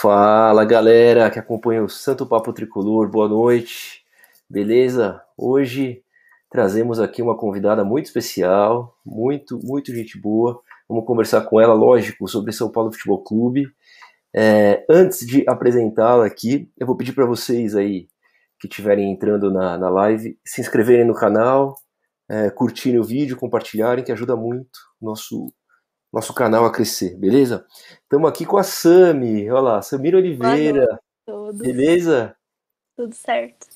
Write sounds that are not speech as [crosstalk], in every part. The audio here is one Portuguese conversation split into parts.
Fala galera que acompanha o Santo Papo Tricolor, boa noite, beleza? Hoje trazemos aqui uma convidada muito especial, muito, muito gente boa. Vamos conversar com ela, lógico, sobre São Paulo Futebol Clube. É, antes de apresentá-la aqui, eu vou pedir para vocês aí que estiverem entrando na, na live se inscreverem no canal, é, curtirem o vídeo, compartilharem, que ajuda muito o nosso nosso canal a crescer, beleza? Estamos aqui com a Sami, olha lá, Samira Oliveira. Tudo. Beleza? Tudo certo.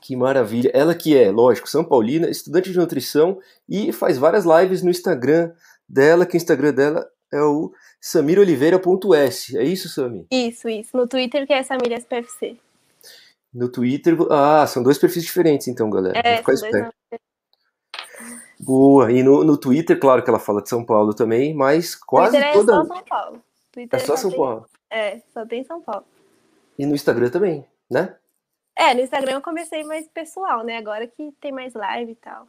Que maravilha. Ela que é, lógico, São Paulina, estudante de nutrição e faz várias lives no Instagram dela, que o Instagram dela é o samiroliveira.s. É isso, Sami? Isso, isso. No Twitter que é Samira SPFC. No Twitter. Ah, são dois perfis diferentes, então, galera. É, Vou ficar esperto. Boa. E no, no Twitter, claro que ela fala de São Paulo também, mas quase Twitter toda. É só São Paulo. Twitter é só São tem... Paulo. É, só tem São Paulo. E no Instagram também, né? É, no Instagram eu comecei mais pessoal, né? Agora que tem mais live e tal.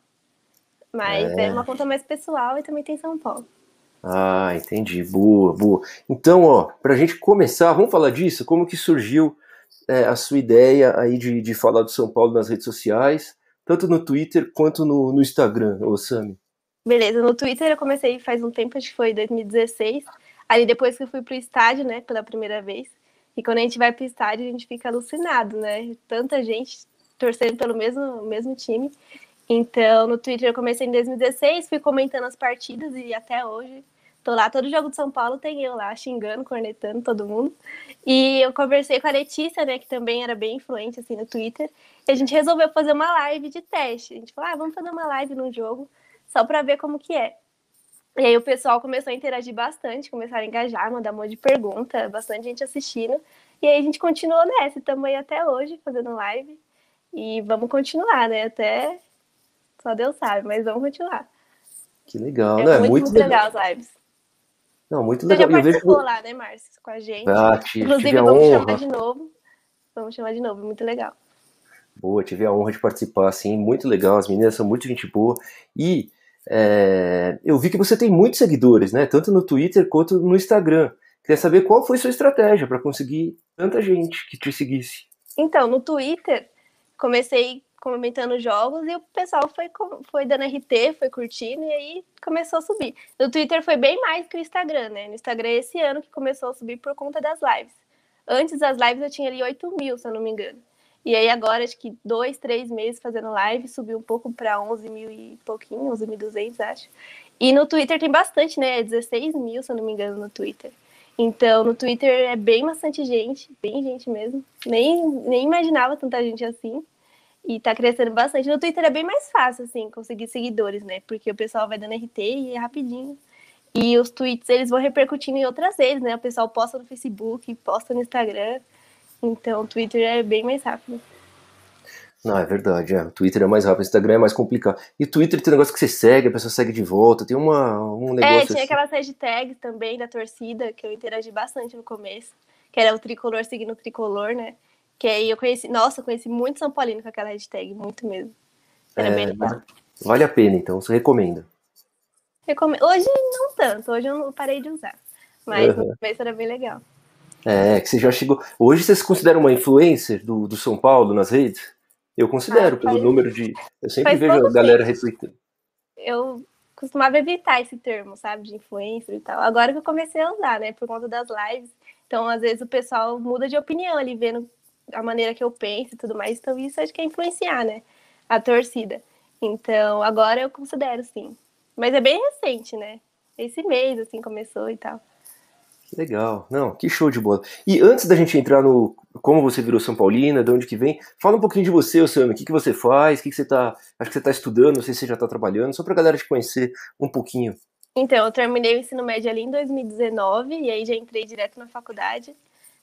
Mas é, é uma conta mais pessoal e também tem São Paulo. Ah, entendi. Boa, boa. Então, ó, pra gente começar, vamos falar disso? Como que surgiu é, a sua ideia aí de, de falar do São Paulo nas redes sociais? Tanto no Twitter quanto no, no Instagram, Sami? Beleza, no Twitter eu comecei faz um tempo, acho que foi 2016. Ali depois que eu fui pro estádio, né, pela primeira vez. E quando a gente vai pro estádio, a gente fica alucinado, né? Tanta gente torcendo pelo mesmo, mesmo time. Então, no Twitter eu comecei em 2016, fui comentando as partidas e até hoje tô lá. Todo jogo de São Paulo tem eu lá xingando, cornetando todo mundo. E eu conversei com a Letícia, né, que também era bem influente assim no Twitter. E a gente resolveu fazer uma live de teste. A gente falou, ah, vamos fazer uma live num jogo só para ver como que é. E aí o pessoal começou a interagir bastante, começaram a engajar, mandar um monte de pergunta, bastante gente assistindo. E aí a gente continuou nessa, estamos aí até hoje fazendo live. E vamos continuar, né? Até só Deus sabe, mas vamos continuar. Que legal, é né? Muito, muito legal. legal as lives. Não, muito Você legal. já participou vejo... lá, né, Márcio, com a gente. Ah, tive, Inclusive, tive a vamos honra. chamar de novo. Vamos chamar de novo, muito legal. Boa, tive a honra de participar, assim, muito legal. As meninas são muito gente boa. E é, eu vi que você tem muitos seguidores, né? Tanto no Twitter quanto no Instagram. Queria saber qual foi sua estratégia para conseguir tanta gente que te seguisse. Então, no Twitter, comecei comentando jogos e o pessoal foi, foi dando RT, foi curtindo e aí começou a subir. No Twitter foi bem mais que o Instagram, né? No Instagram esse ano que começou a subir por conta das lives. Antes das lives eu tinha ali 8 mil, se eu não me engano. E aí agora, acho que dois, três meses fazendo live, subiu um pouco para 11 mil e pouquinho, 11.200, acho. E no Twitter tem bastante, né? 16 mil, se eu não me engano, no Twitter. Então, no Twitter é bem bastante gente, bem gente mesmo. Nem, nem imaginava tanta gente assim. E tá crescendo bastante. No Twitter é bem mais fácil, assim, conseguir seguidores, né? Porque o pessoal vai dando RT e é rapidinho. E os tweets, eles vão repercutindo em outras redes, né? O pessoal posta no Facebook, posta no Instagram. Então, o Twitter é bem mais rápido. Não, é verdade, é. O Twitter é mais rápido, o Instagram é mais complicado. E o Twitter tem um negócio que você segue, a pessoa segue de volta, tem uma, um negócio. É, tinha assim. aquelas hashtags também da torcida, que eu interagi bastante no começo, que era o tricolor seguindo o tricolor, né? Que aí eu conheci, nossa, eu conheci muito São Paulino com aquela hashtag, muito mesmo. Era é, bem legal. Vale a pena, então, você recomenda. Recomendo. Hoje não tanto, hoje eu parei de usar. Mas uhum. no começo era bem legal. É, que você já chegou. Hoje você se considera uma influencer do, do São Paulo nas redes? Eu considero, ah, pelo número de. Eu sempre vejo a galera retweetando. Eu costumava evitar esse termo, sabe, de influencer e tal. Agora que eu comecei a usar, né, por conta das lives. Então, às vezes, o pessoal muda de opinião ali, vendo a maneira que eu penso e tudo mais. Então, isso acho que é influenciar, né, a torcida. Então, agora eu considero, sim. Mas é bem recente, né? Esse mês, assim, começou e tal. Que legal. Não, que show de bola. E antes da gente entrar no como você virou São Paulina, de onde que vem, fala um pouquinho de você, Osama. O que, que você faz? O que, que você tá. Acho que você está estudando, não sei se você já está trabalhando, só para a galera te conhecer um pouquinho. Então, eu terminei o ensino médio ali em 2019 e aí já entrei direto na faculdade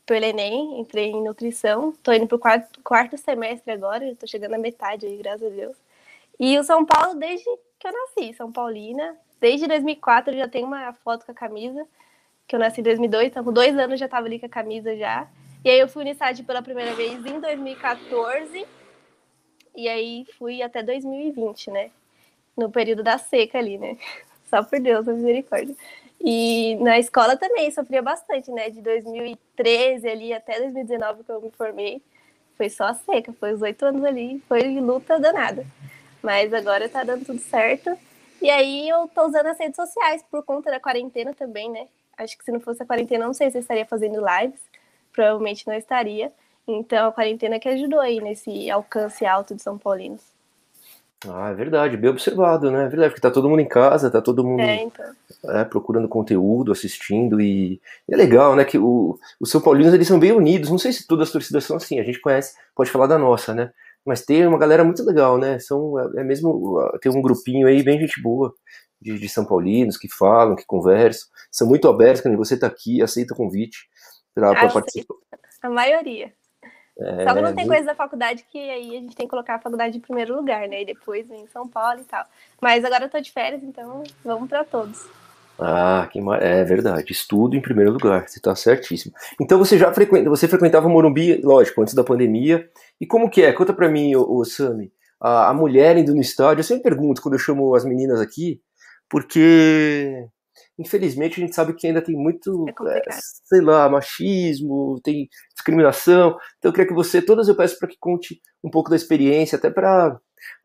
pelo Enem, entrei em nutrição. Tô indo pro quarto, quarto semestre agora, tô chegando à metade aí, graças a Deus. E o São Paulo desde que eu nasci, São Paulina. Desde 2004 eu já tenho uma foto com a camisa, que eu nasci em 2002, então com dois anos já tava ali com a camisa já. E aí eu fui estádio pela primeira vez em 2014, e aí fui até 2020, né? No período da seca ali, né? [laughs] Só por Deus, a misericórdia. E na escola também sofria bastante, né? De 2013 ali até 2019 que eu me formei, foi só seca, foi os oito anos ali, foi luta danada. Mas agora tá dando tudo certo. E aí eu tô usando as redes sociais por conta da quarentena também, né? Acho que se não fosse a quarentena, não sei se eu estaria fazendo lives, provavelmente não estaria. Então a quarentena que ajudou aí nesse alcance alto de São Paulinos. Ah, é verdade, bem observado, né? É verdade, porque tá todo mundo em casa, tá todo mundo É, então. é, procurando conteúdo, assistindo, e, é legal, né? Que o, os São Paulinos eles são bem unidos. Não sei se todas as torcidas são assim, a gente conhece, pode falar da nossa, né? Mas tem uma galera muito legal, né? São, é, é mesmo, tem um grupinho aí bem gente boa de, de São Paulinos que falam, que conversam, são muito abertos, quando você tá aqui, aceita o convite Ah, participar. A maioria. É, Só que não tem coisa da faculdade que aí a gente tem que colocar a faculdade em primeiro lugar, né? E depois vem São Paulo e tal. Mas agora eu tô de férias, então vamos pra todos. Ah, que mar... é verdade. Estudo em primeiro lugar. Você está certíssimo. Então você já frequenta, você frequentava o Morumbi, lógico, antes da pandemia. E como que é? Conta pra mim, ô, ô, Sami. A, a mulher indo no estádio. Eu sempre pergunto quando eu chamo as meninas aqui, porque infelizmente a gente sabe que ainda tem muito, É é, sei lá, machismo, tem discriminação. Então eu queria que você, todas eu peço para que conte um pouco da experiência, até para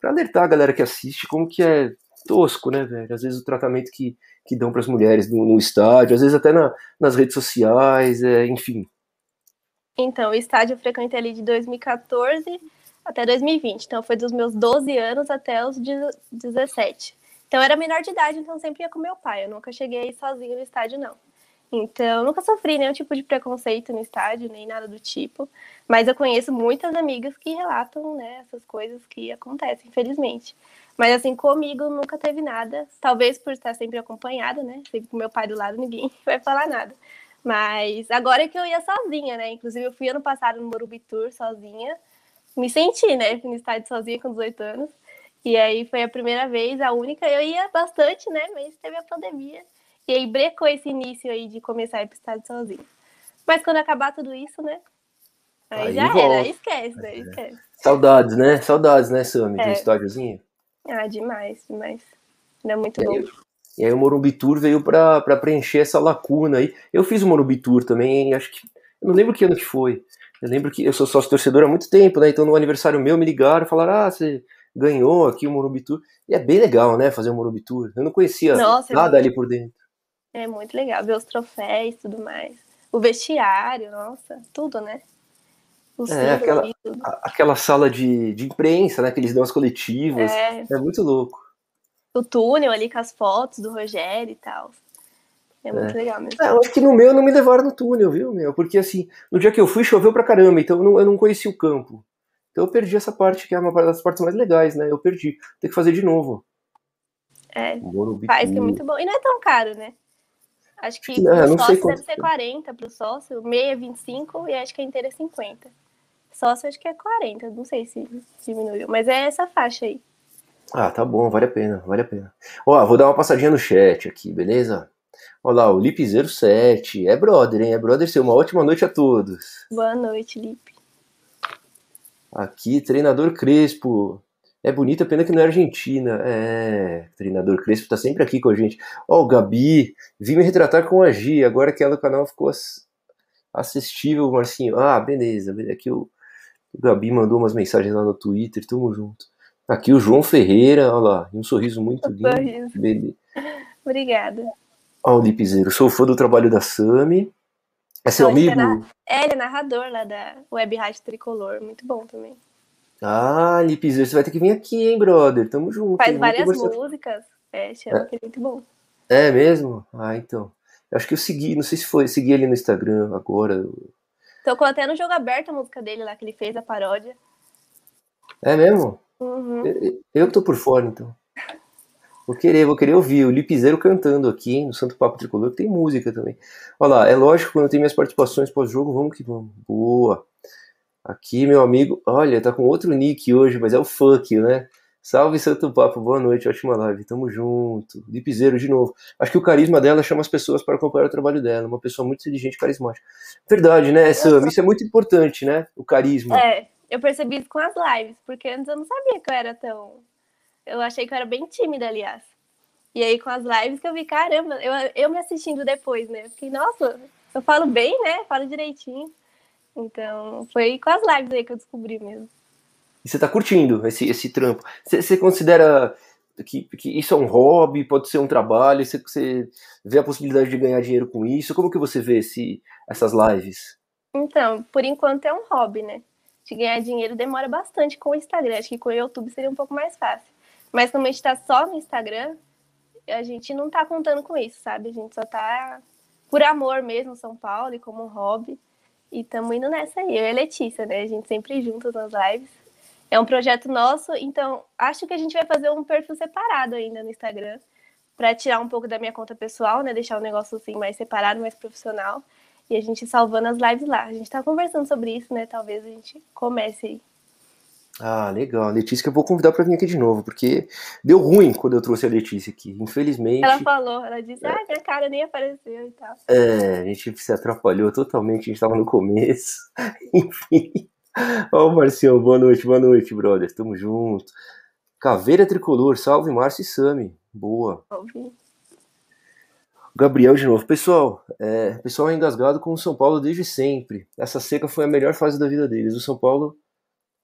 alertar a galera que assiste como que é tosco, né, velho? Às vezes o tratamento que que dão para as mulheres no, no estádio, às vezes até na- nas redes sociais, é, enfim. Então, o estádio eu frequentei ali de 2014 até 2020. Então, foi dos meus 12 anos até os 17. Então, eu era menor de idade, então sempre ia com meu pai. Eu nunca cheguei a ir sozinha no estádio, não. Então, nunca sofri nenhum tipo de preconceito no estádio, nem nada do tipo. Mas eu conheço muitas amigas que relatam, né, essas coisas que acontecem, infelizmente. Mas assim, comigo nunca teve nada. Talvez por estar sempre acompanhada, né? Sempre com meu pai do lado, ninguém [laughs] vai falar nada. Mas agora é que eu ia sozinha, né? Inclusive, eu fui ano passado no Morumbi Tour sozinha. Me senti, né? Fui no estádio sozinha com 18 anos. E aí foi a primeira vez, a única. Eu ia bastante, né? Mas teve a pandemia. E aí brecou esse início aí de começar a ir pro estádio sozinha. Mas quando acabar tudo isso, né? Aí, Aí já volta. era, aí esquece, aí esquece. Saudades, né? Saudades, né, Sami, É. estádiozinho. Ah, demais, demais. Ainda muito E bom. aí, e aí o Morumbi Tour veio pra pra preencher essa lacuna aí. Eu fiz o Morumbi Tour também, acho que. Eu não lembro que ano que foi. Eu lembro que eu sou sócio torcedor há muito tempo, né? Então no aniversário meu me ligaram e falaram: ah, você ganhou aqui o Morumbi Tour. E é bem legal, né? Fazer o Morumbi Tour. Eu não conhecia Nossa, é nada muito- ali por dentro. É muito legal ver os troféus e tudo mais. O vestiário, nossa, tudo, né? O É, aquela- tudo. A- Aquela sala de, de imprensa, né? Que eles dão as coletivas. É, É muito louco. o túnel ali com as fotos do Rogério e tal. É muito legal mesmo. É, eu acho que no meu não me levaram no túnel, viu, meu? Porque assim, no dia que eu fui choveu pra caramba, então eu não, eu não conheci o campo. Então eu perdi essa parte, que é uma das partes mais legais, né? Eu perdi. Tem que fazer de novo. É, faz que é muito bom. E não é tão caro, né? Acho que Não, pro não sei sócio deve ser que é. 40 pro sócio, meia é 25 e acho que a inteira é 50. Sócio acho que é 40, não sei se diminuiu, mas é essa faixa aí. Ah, tá bom, vale a pena, vale a pena. Ó, vou dar uma passadinha no chat aqui, beleza? Olha lá, o Lip07. É brother, hein? É brother seu. Uma ótima noite a todos. Boa noite, Lipe. Aqui, treinador Crespo. É bonita, pena que não é Argentina. É, treinador Crespo tá sempre aqui com a gente. Ó, o Gabi, vim me retratar com a Gi, agora que ela o canal ficou ass- assistível, Marcinho. Ah, beleza, beleza. Aqui o, o Gabi mandou umas mensagens lá no Twitter, tamo junto. Aqui o João Ferreira, olha lá, um sorriso muito lindo. Sorriso. Beleza. Obrigada. Ó, o Lipizeiro, sou fã do trabalho da Sami. É seu Pode amigo? será? É, ele é narrador lá da Web Rádio Tricolor, muito bom também. Ah, Lipizeiro, você vai ter que vir aqui, hein, brother? Tamo junto. Faz várias músicas, é, chama que é muito bom. É mesmo? Ah, então. Eu acho que eu segui, não sei se foi, segui ele no Instagram agora. Tocou até no jogo aberto a música dele lá, que ele fez a paródia. É mesmo? Uhum. Eu, eu que tô por fora, então. Vou querer, vou querer ouvir o Lipizeiro cantando aqui, hein, no Santo Papo Tricolor, que tem música também. Olha lá, é lógico, quando tem minhas participações pós-jogo, vamos que vamos. Boa. Aqui, meu amigo, olha, tá com outro nick hoje, mas é o funk, né? Salve Santo Papo, boa noite, ótima live, tamo junto. Lipizeiro de novo. Acho que o carisma dela chama as pessoas para acompanhar o trabalho dela, uma pessoa muito inteligente e carismática. Verdade, né, Sam? Isso é muito importante, né? O carisma. É, eu percebi isso com as lives, porque antes eu não sabia que eu era tão. Eu achei que eu era bem tímida, aliás. E aí, com as lives que eu vi, caramba, eu, eu me assistindo depois, né? Fiquei, nossa, eu falo bem, né? Falo direitinho. Então, foi com as lives aí que eu descobri mesmo. E você tá curtindo esse, esse trampo. Você, você considera que, que, isso é um hobby, pode ser um trabalho? Você, você vê a possibilidade de ganhar dinheiro com isso? Como que você vê esse, essas lives? Então, por enquanto é um hobby, né? De ganhar dinheiro demora bastante com o Instagram. Acho que com o YouTube seria um pouco mais fácil. Mas como a gente tá só no Instagram, a gente não tá contando com isso, sabe? A gente só tá por amor mesmo, São Paulo, e como hobby. E estamos indo nessa aí. Eu e a Letícia, né? A gente sempre juntas nas lives. É um projeto nosso, então acho que a gente vai fazer um perfil separado ainda no Instagram para tirar um pouco da minha conta pessoal, né? Deixar o negócio assim mais separado, mais profissional. E a gente salvando as lives lá. A gente tá conversando sobre isso, né? Talvez a gente comece aí. Ah, legal. Letícia que eu vou convidar para vir aqui de novo, porque deu ruim quando eu trouxe a Letícia aqui, infelizmente. Ela falou, ela disse, ah, minha cara nem apareceu e tal. É, a gente se atrapalhou totalmente, a gente estava no começo. [laughs] Enfim. Ó, o Marcião, boa noite, boa noite, brother. Tamo junto. Caveira Tricolor, salve Márcio e Sami. Boa. Salve. Gabriel de novo. Pessoal, é, pessoal é engasgado com o São Paulo desde sempre. Essa seca foi a melhor fase da vida deles. O São Paulo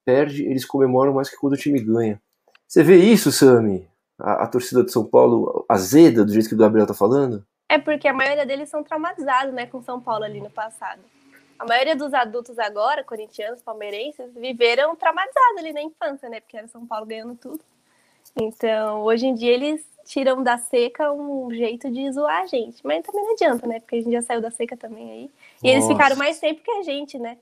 perde, eles comemoram mais que quando o time ganha. Você vê isso, Sami? A, a, torcida de São Paulo azeda do jeito que o Gabriel tá falando? É porque a maioria deles são traumatizados, né, com São Paulo ali no passado. A maioria dos adultos agora, corintianos, palmeirenses, viveram traumatizados ali na infância, né, porque era São Paulo ganhando tudo. Então, hoje em dia eles tiram da seca um jeito de zoar a gente. Mas também não adianta, né? Porque a gente já saiu da seca também aí. E Nossa. eles ficaram mais tempo que a gente, né?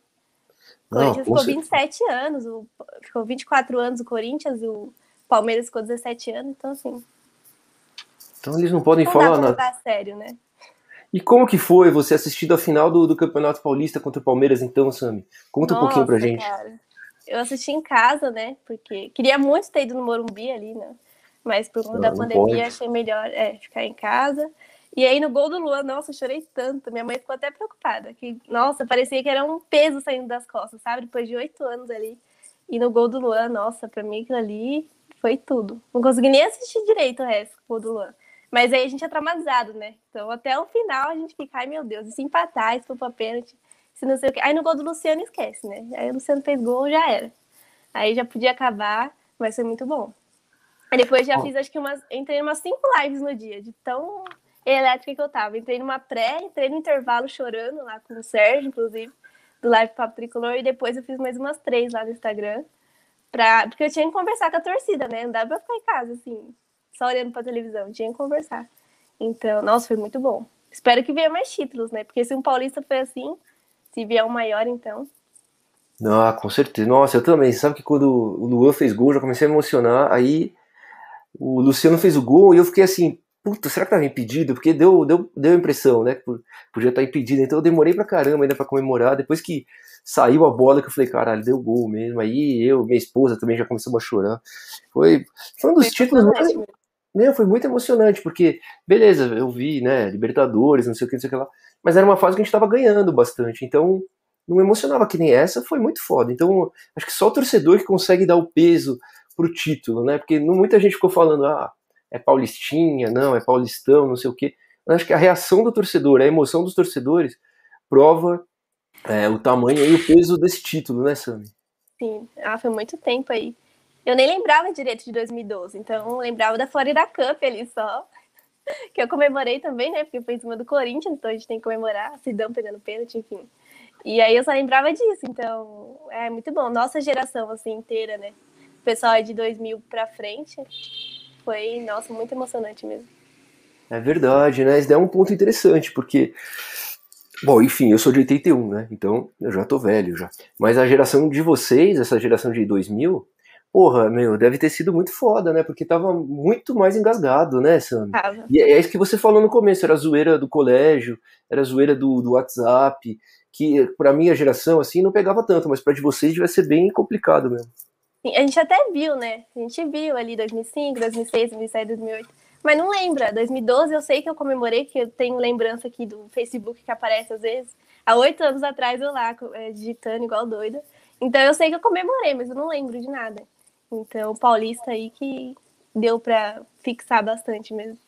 O Corinthians ficou 27 anos, o, ficou 24 anos o Corinthians, o Palmeiras ficou 17 anos, então assim. Então eles não podem não falar nada. sério, né? E como que foi você assistindo a final do, do Campeonato Paulista contra o Palmeiras, então, Sami? Conta Nossa, um pouquinho pra gente. Cara. Eu assisti em casa, né? Porque queria muito ter ido no Morumbi ali, né? Mas por conta da pandemia pode. achei melhor é, ficar em casa. E aí no gol do Luan, nossa, eu chorei tanto. Minha mãe ficou até preocupada. Que, nossa, parecia que era um peso saindo das costas, sabe? Depois de oito anos ali. E no gol do Luan, nossa, pra mim aquilo ali foi tudo. Não consegui nem assistir direito o resto do gol do Luan. Mas aí a gente é traumatizado, né? Então até o final a gente fica, ai meu Deus, e se empatar, se for pra pênalti, se não sei o quê. Aí no gol do Luciano esquece, né? Aí o Luciano fez gol, já era. Aí já podia acabar, mas foi muito bom. Aí depois já oh. fiz, acho que umas. Entrei umas cinco lives no dia, de tão elétrica que eu tava. Entrei numa pré, entrei no intervalo chorando lá com o Sérgio, inclusive, do Live Papo Tricolor, e depois eu fiz mais umas três lá no Instagram. Pra... Porque eu tinha que conversar com a torcida, né? Não dava pra ficar em casa, assim, só olhando pra televisão, tinha que conversar. Então, nossa, foi muito bom. Espero que venha mais títulos, né? Porque se um paulista foi assim, se vier um maior, então. Ah, com certeza. Nossa, eu também. Sabe que quando o Luan fez gol, já comecei a emocionar. Aí o Luciano fez o gol e eu fiquei assim, puta, será que tava impedido? Porque deu, deu, deu a impressão, né? Que podia estar impedido. Então eu demorei pra caramba ainda pra comemorar. Depois que saiu a bola, que eu falei, caralho, deu gol mesmo. Aí eu, minha esposa também já começamos a chorar. Foi, foi um dos foi títulos mais. Meu, foi muito emocionante, porque, beleza, eu vi, né, Libertadores, não sei o que, não sei o que lá, mas era uma fase que a gente tava ganhando bastante, então não emocionava que nem essa, foi muito foda. Então, acho que só o torcedor que consegue dar o peso pro título, né, porque não, muita gente ficou falando, ah, é paulistinha, não, é paulistão, não sei o quê. Eu acho que a reação do torcedor, a emoção dos torcedores, prova é, o tamanho e o peso desse título, né, Sami? Sim, ah, foi muito tempo aí. Eu nem lembrava direito de 2012, então lembrava da Florida Cup ali só, [laughs] que eu comemorei também, né, porque foi em cima do Corinthians, então a gente tem que comemorar, Sidão pegando pênalti, enfim. E aí eu só lembrava disso, então é muito bom. Nossa geração, assim, inteira, né, o pessoal é de 2000 pra frente, foi, nossa, muito emocionante mesmo. É verdade, né? Isso é um ponto interessante, porque. Bom, enfim, eu sou de 81, né? Então eu já tô velho já. Mas a geração de vocês, essa geração de 2000, porra, meu, deve ter sido muito foda, né? Porque tava muito mais engasgado, né, Sam? Tava. E é isso que você falou no começo, era zoeira do colégio, era a zoeira do, do WhatsApp, que pra minha geração, assim, não pegava tanto, mas pra de vocês devia ser bem complicado mesmo. A gente até viu, né? A gente viu ali 2005, 2006, 2007, 2008. Mas não lembra. 2012 eu sei que eu comemorei, que eu tenho lembrança aqui do Facebook que aparece às vezes. Há oito anos atrás eu lá, é, digitando igual doida. Então eu sei que eu comemorei, mas eu não lembro de nada. Então Paulista aí que deu pra fixar bastante mesmo.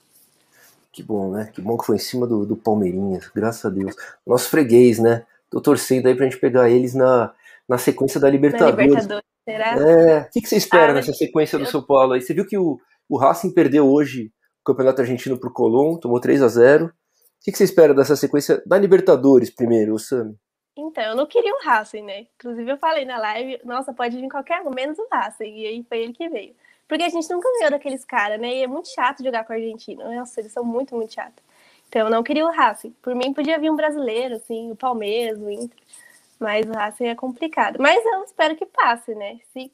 Que bom, né? Que bom que foi em cima do, do Palmeirinhas, graças a Deus. Nosso freguês, né? Tô torcendo aí pra gente pegar eles na, na sequência da Libertadores. Na Libertadores, será? É. O que, que você espera ah, nessa sequência do São Paulo aí? Você viu que o, o Racing perdeu hoje o Campeonato Argentino pro Colón, tomou 3 a 0 O que, que você espera dessa sequência da Libertadores primeiro, Sami? Então, eu não queria o Racing, né? Inclusive, eu falei na live, nossa, pode vir qualquer um, menos o Racing. E aí foi ele que veio. Porque a gente nunca ganhou daqueles caras, né? E é muito chato jogar com o argentino. Nossa, eles são muito, muito chatos. Então, eu não queria o Racing. Por mim, podia vir um brasileiro, assim, o Palmeiras, o Inter. Mas o Racing é complicado. Mas eu espero que passe, né? Se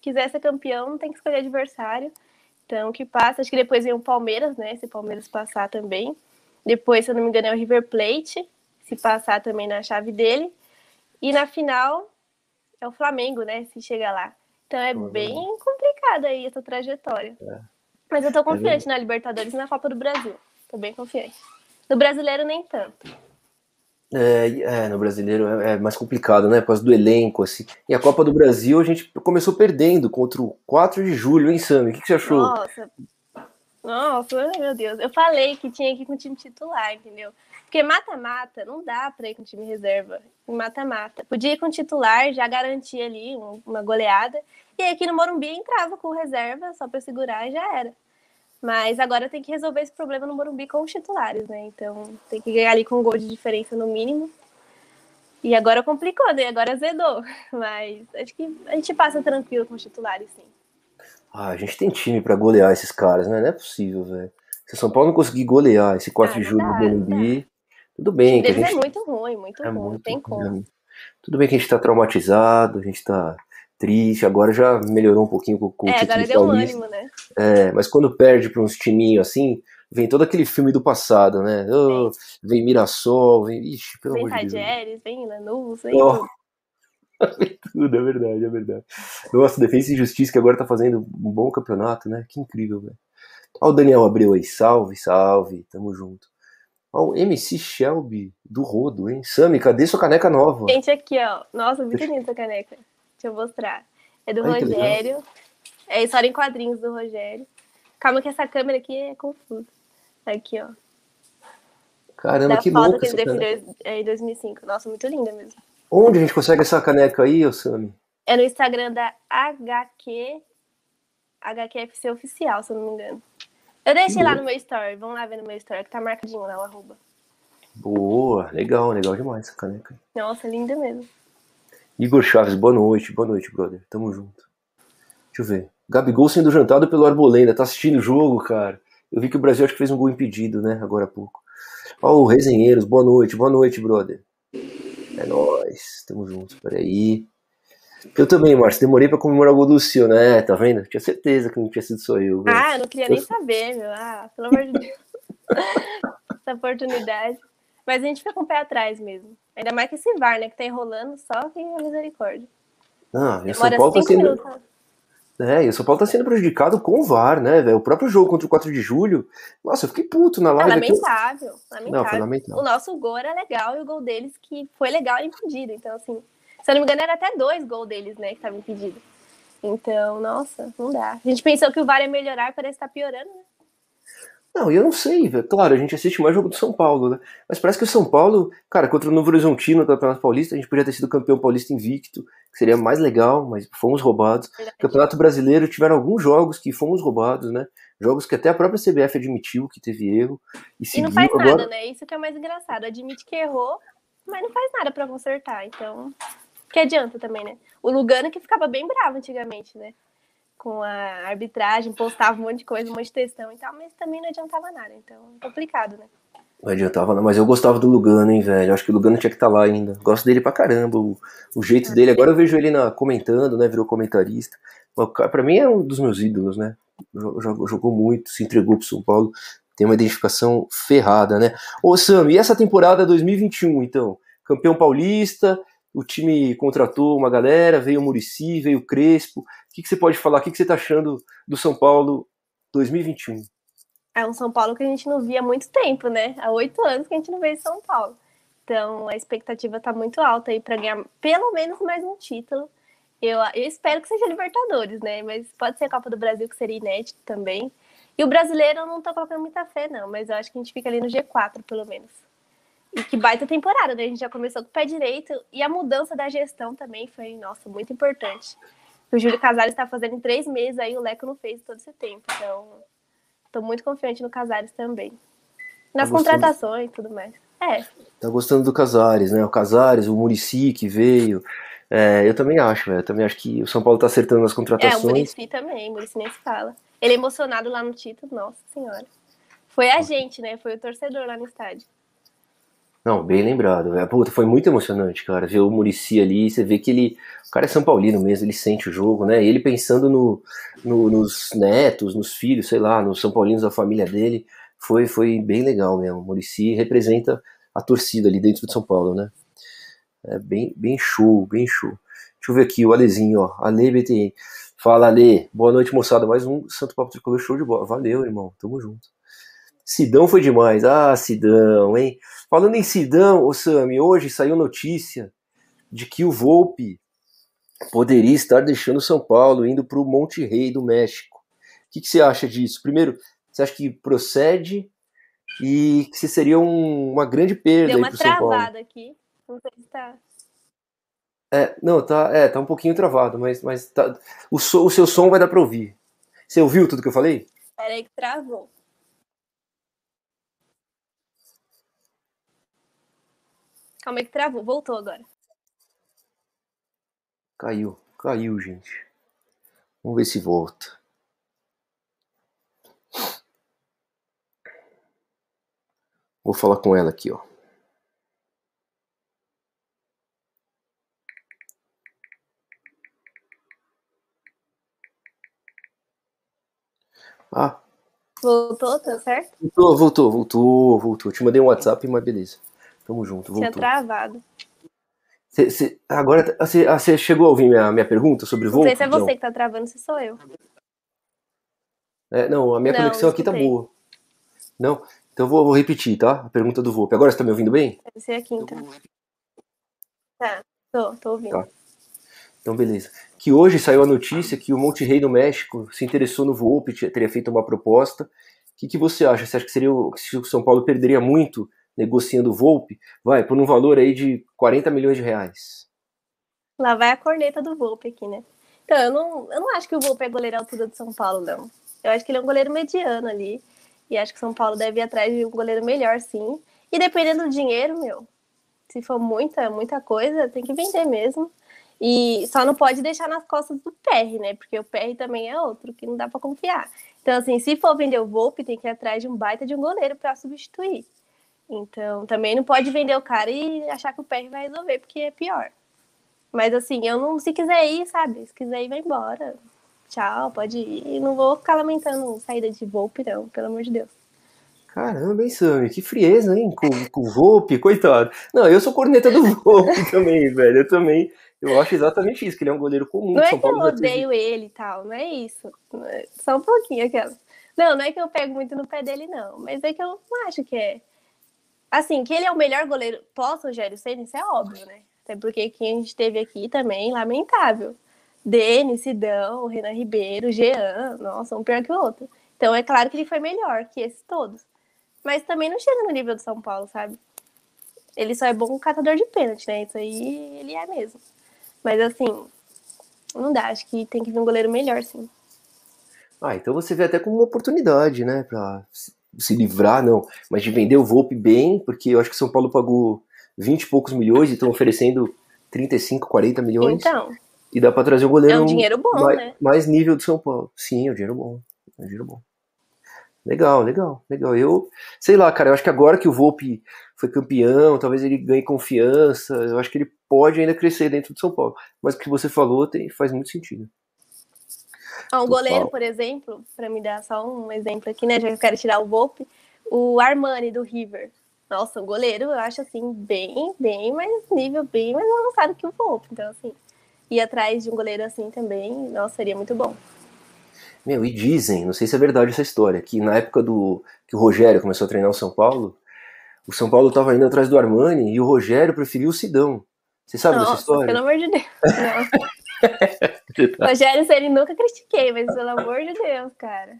quiser ser campeão, tem que escolher adversário. Então, que passe. Acho que depois vem o Palmeiras, né? Se o Palmeiras passar também. Depois, se eu não me engano, é o River Plate se passar também na chave dele. E na final é o Flamengo, né? Se chegar lá. Então é bem complicada aí essa trajetória. É. Mas eu tô confiante é na Libertadores e na Copa do Brasil. Tô bem confiante. No brasileiro, nem tanto. É, é, no brasileiro é, é, mais complicado, né? Por causa do elenco, assim. E a Copa do Brasil a gente começou perdendo contra o 4 de julho, hein, Sammy? O que, que você achou? Nossa, nossa, meu Deus. Eu falei que tinha que ir com o time titular, entendeu? Porque mata-mata, não dá pra ir com time reserva. Mata-mata. Podia ir com titular, já garantia ali uma goleada. E aqui no Morumbi entrava com reserva, só pra segurar e já era. Mas agora tem que resolver esse problema no Morumbi com os titulares, né? Então tem que ganhar ali com um gol de diferença no mínimo. E agora complicou, né? Agora azedou. [laughs] Mas acho que a gente passa tranquilo com os titulares, sim. Ah, a gente tem time para golear esses caras, né? Não é possível, velho. Se o São Paulo não conseguir golear esse 4 ah, de julho no Morumbi, tudo bem. Que a gente... é muito ruim, muito é ruim, muito tem como. Ruim. Tudo bem que a gente tá traumatizado, a gente tá triste, agora já melhorou um pouquinho com, com é, o agora deu um ânimo, né? É, mas quando perde pra uns timinhos assim, vem todo aquele filme do passado, né? Oh, vem Mirassol, vem. Ixi, pelo vem amor de Deus. Vem Lanús, vem. Oh. [laughs] tudo, é verdade, é verdade. Nossa, Defesa e Justiça que agora tá fazendo um bom campeonato, né? Que incrível, velho. Olha o Daniel Abreu aí, salve, salve, tamo junto. Ó, o MC Shelby do Rodo, hein? Sami, cadê sua caneca nova? Gente, aqui, ó. Nossa, muito linda essa caneca. Deixa eu mostrar. É do Ai, Rogério. É história em quadrinhos do Rogério. Calma que essa câmera aqui é confusa. Aqui, ó. Caramba, da que foto que ele definiu em 2005. Nossa, muito linda mesmo. Onde a gente consegue essa caneca aí, ô Sami? É no Instagram da HQ HQFC Oficial, se eu não me engano. Eu deixei lá no meu story. Vamos lá ver no meu story, que tá marcadinho lá o arroba. Boa, legal, legal demais essa caneca. Nossa, linda mesmo. Igor Chaves, boa noite, boa noite, brother. Tamo junto. Deixa eu ver. Gabigol sendo jantado pelo Arbolenda. Tá assistindo o jogo, cara? Eu vi que o Brasil acho que fez um gol impedido, né? Agora há pouco. Ó, o Resenheiros, boa noite, boa noite, brother. É nóis, tamo junto. Peraí. Eu também, Márcio, demorei pra comemorar o gol do Lucio, né? Tá vendo? Tinha certeza que não tinha sido só eu. Viu? Ah, eu não queria nem saber, meu. Ah, pelo amor de Deus. [laughs] Essa oportunidade. Mas a gente fica com o pé atrás mesmo. Ainda mais que esse VAR, né? Que tá enrolando só que a misericórdia. Não, e o São Paulo tá sendo. Minutos. É, e o São Paulo tá sendo prejudicado com o VAR, né, velho? O próprio jogo contra o 4 de julho. Nossa, eu fiquei puto na live. É lamentável, lamentável. Não, foi lamentável. O nosso gol era legal e o gol deles que foi legal e impedido. Então, assim, se eu não me engano, era até dois gols deles, né, que estavam impedidos. Então, nossa, não dá. A gente pensou que o VAR ia melhorar, parece estar tá piorando, né? Não, eu não sei, velho. Claro, a gente assiste mais jogo do São Paulo, né? Mas parece que o São Paulo, cara, contra o Novo Horizontino no Campeonato Paulista, a gente podia ter sido campeão paulista invicto, que seria mais legal, mas fomos roubados. Verdade. Campeonato Brasileiro tiveram alguns jogos que fomos roubados, né? Jogos que até a própria CBF admitiu que teve erro. E, e não faz agora... nada, né? Isso que é mais engraçado. Admite que errou, mas não faz nada para consertar. Então, que adianta também, né? O Lugano que ficava bem bravo antigamente, né? Com a arbitragem, postava um monte de coisa, um monte de textão e tal, mas também não adiantava nada. Então, complicado, né? Não adiantava, mas eu gostava do Lugano, hein, velho. Acho que o Lugano tinha que estar tá lá ainda. Gosto dele pra caramba. O, o jeito ah, dele. Agora eu vejo ele na, comentando, né? Virou comentarista. Pra mim é um dos meus ídolos, né? Jogou, jogou muito, se entregou pro São Paulo. Tem uma identificação ferrada, né? Ô, Sam, e essa temporada 2021, então? Campeão paulista, o time contratou uma galera, veio o Murici, veio o Crespo. O que, que você pode falar? O que, que você está achando do São Paulo 2021? É um São Paulo que a gente não via há muito tempo, né? Há oito anos que a gente não vê São Paulo. Então a expectativa está muito alta aí para ganhar pelo menos mais um título. Eu, eu espero que seja Libertadores, né? Mas pode ser a Copa do Brasil, que seria inédito também. E o brasileiro eu não tô colocando muita fé, não, mas eu acho que a gente fica ali no G4, pelo menos. E que baita temporada, né? A gente já começou com o pé direito e a mudança da gestão também foi, nossa, muito importante. O Júlio Casares está fazendo em três meses, aí o Leco não fez todo esse tempo. Então, estou muito confiante no Casares também. Nas tá contratações e tudo mais. É. Tá gostando do Casares, né? O Casares, o Murici que veio. É, eu também acho, velho. Eu também acho que o São Paulo tá acertando nas contratações. É, o Murici também, o Murici nem se fala. Ele é emocionado lá no título, nossa senhora. Foi a gente, né? Foi o torcedor lá no estádio. Não, bem lembrado. Puta, foi muito emocionante, cara. Ver o Murici ali, você vê que ele. O cara é São Paulino mesmo, ele sente o jogo, né? Ele pensando no, no, nos netos, nos filhos, sei lá, nos São Paulinos da família dele. Foi, foi bem legal mesmo. O Murici representa a torcida ali dentro de São Paulo, né? É bem, bem show, bem show. Deixa eu ver aqui, o Alezinho, ó. Ale BTN. Fala, Ale. Boa noite, moçada. Mais um Santo Papo Tricolor show de bola. Valeu, irmão. Tamo junto. Sidão foi demais. Ah, Sidão, hein? Falando em Sidão, ô Sami, hoje saiu notícia de que o Volpe poderia estar deixando São Paulo, indo para o Monte Rei do México. O que, que, você acha disso? Primeiro, você acha que procede e que seria um, uma grande perda Deu uma travada aqui. Não sei se tá. É, não, tá, é, tá um pouquinho travado, mas, mas tá, o, so, o seu som vai dar para ouvir. Você ouviu tudo que eu falei? Peraí que travou. Calma aí que travou. Voltou agora. Caiu. Caiu, gente. Vamos ver se volta. Vou falar com ela aqui, ó. Ah. Voltou, tá certo? Voltou, voltou, voltou, voltou. Te mandei um WhatsApp, mas beleza. Tamo junto, voltou. Tinha travado. Cê, cê, agora, você ah, chegou a ouvir minha, minha pergunta sobre voo? Não sei se é você não. que tá travando, se sou eu. É, não, a minha não, conexão aqui tá boa. Não? Então eu vou, vou, repetir, tá? A pergunta do Volpe. Agora você tá me ouvindo bem? Deve ser aqui, então. Tá, tô, tô ouvindo. Tá. Então, beleza. Que hoje saiu a notícia que o Monte Rei do México se interessou no Volpe, teria feito uma proposta. O que, que você acha? Você acha que seria o, que o São Paulo perderia muito negociando o Volpe, vai por um valor aí de 40 milhões de reais. Lá vai a corneta do Volpe aqui, né? Então, eu não, eu não acho que o Volpe é goleiro altura do São Paulo, não. Eu acho que ele é um goleiro mediano ali. E acho que São Paulo deve ir atrás de um goleiro melhor, sim. E dependendo do dinheiro, meu, se for muita, muita coisa, tem que vender mesmo. E só não pode deixar nas costas do PR, né? Porque o PR também é outro que não dá para confiar. Então, assim, se for vender o Volpe, tem que ir atrás de um baita de um goleiro para substituir. Então, também não pode vender o cara e achar que o PR vai resolver, porque é pior. Mas assim, eu não, se quiser ir, sabe? Se quiser ir, vai embora. Tchau, pode ir. Não vou ficar lamentando saída de Volpe, não, pelo amor de Deus. Caramba, hein, Sammy? Que frieza, hein? Com, com o Volpe, coitado. Não, eu sou corneta do Volpe [laughs] também, velho. Eu também. Eu acho exatamente isso, que ele é um goleiro comum. Não é São que Paulo eu odeio ele e tal, não é isso. Só um pouquinho aquela. Não, não é que eu pego muito no pé dele, não. Mas é que eu não acho que é Assim, que ele é o melhor goleiro pós-Rogério Senna, isso é óbvio, né? Até porque quem a gente teve aqui também, lamentável. Denis, Sidão, Renan Ribeiro, Jean, nossa, um pior que o outro. Então é claro que ele foi melhor que esses todos. Mas também não chega no nível do São Paulo, sabe? Ele só é bom catador de pênalti, né? Isso aí ele é mesmo. Mas assim, não dá, acho que tem que vir um goleiro melhor, sim. Ah, então você vê até como uma oportunidade, né? Pra se livrar, não, mas de vender o Volpe bem, porque eu acho que São Paulo pagou 20 e poucos milhões e estão oferecendo 35, 40 milhões. Então. E dá para trazer o goleiro. É um dinheiro bom, mais, né? Mais nível do São Paulo. Sim, é um dinheiro bom. É um dinheiro bom. Legal, legal, legal. Eu, sei lá, cara, eu acho que agora que o Volpe foi campeão, talvez ele ganhe confiança, eu acho que ele pode ainda crescer dentro do São Paulo. Mas o que você falou tem, faz muito sentido. Ah, um goleiro, por exemplo, para me dar só um exemplo aqui, né? Já que eu quero tirar o Volpe, o Armani do River. Nossa, um goleiro eu acho assim, bem, bem mais nível, bem mais avançado que o Volpe. Então, assim, ir atrás de um goleiro assim também, nossa, seria muito bom. Meu, e dizem, não sei se é verdade essa história, que na época do que o Rogério começou a treinar o São Paulo, o São Paulo estava indo atrás do Armani e o Rogério preferiu o Sidão. Você sabe Nossa, dessa história? Pelo amor de Deus. [laughs] [laughs] Rogério Ceni nunca critiquei, mas pelo amor de Deus, cara.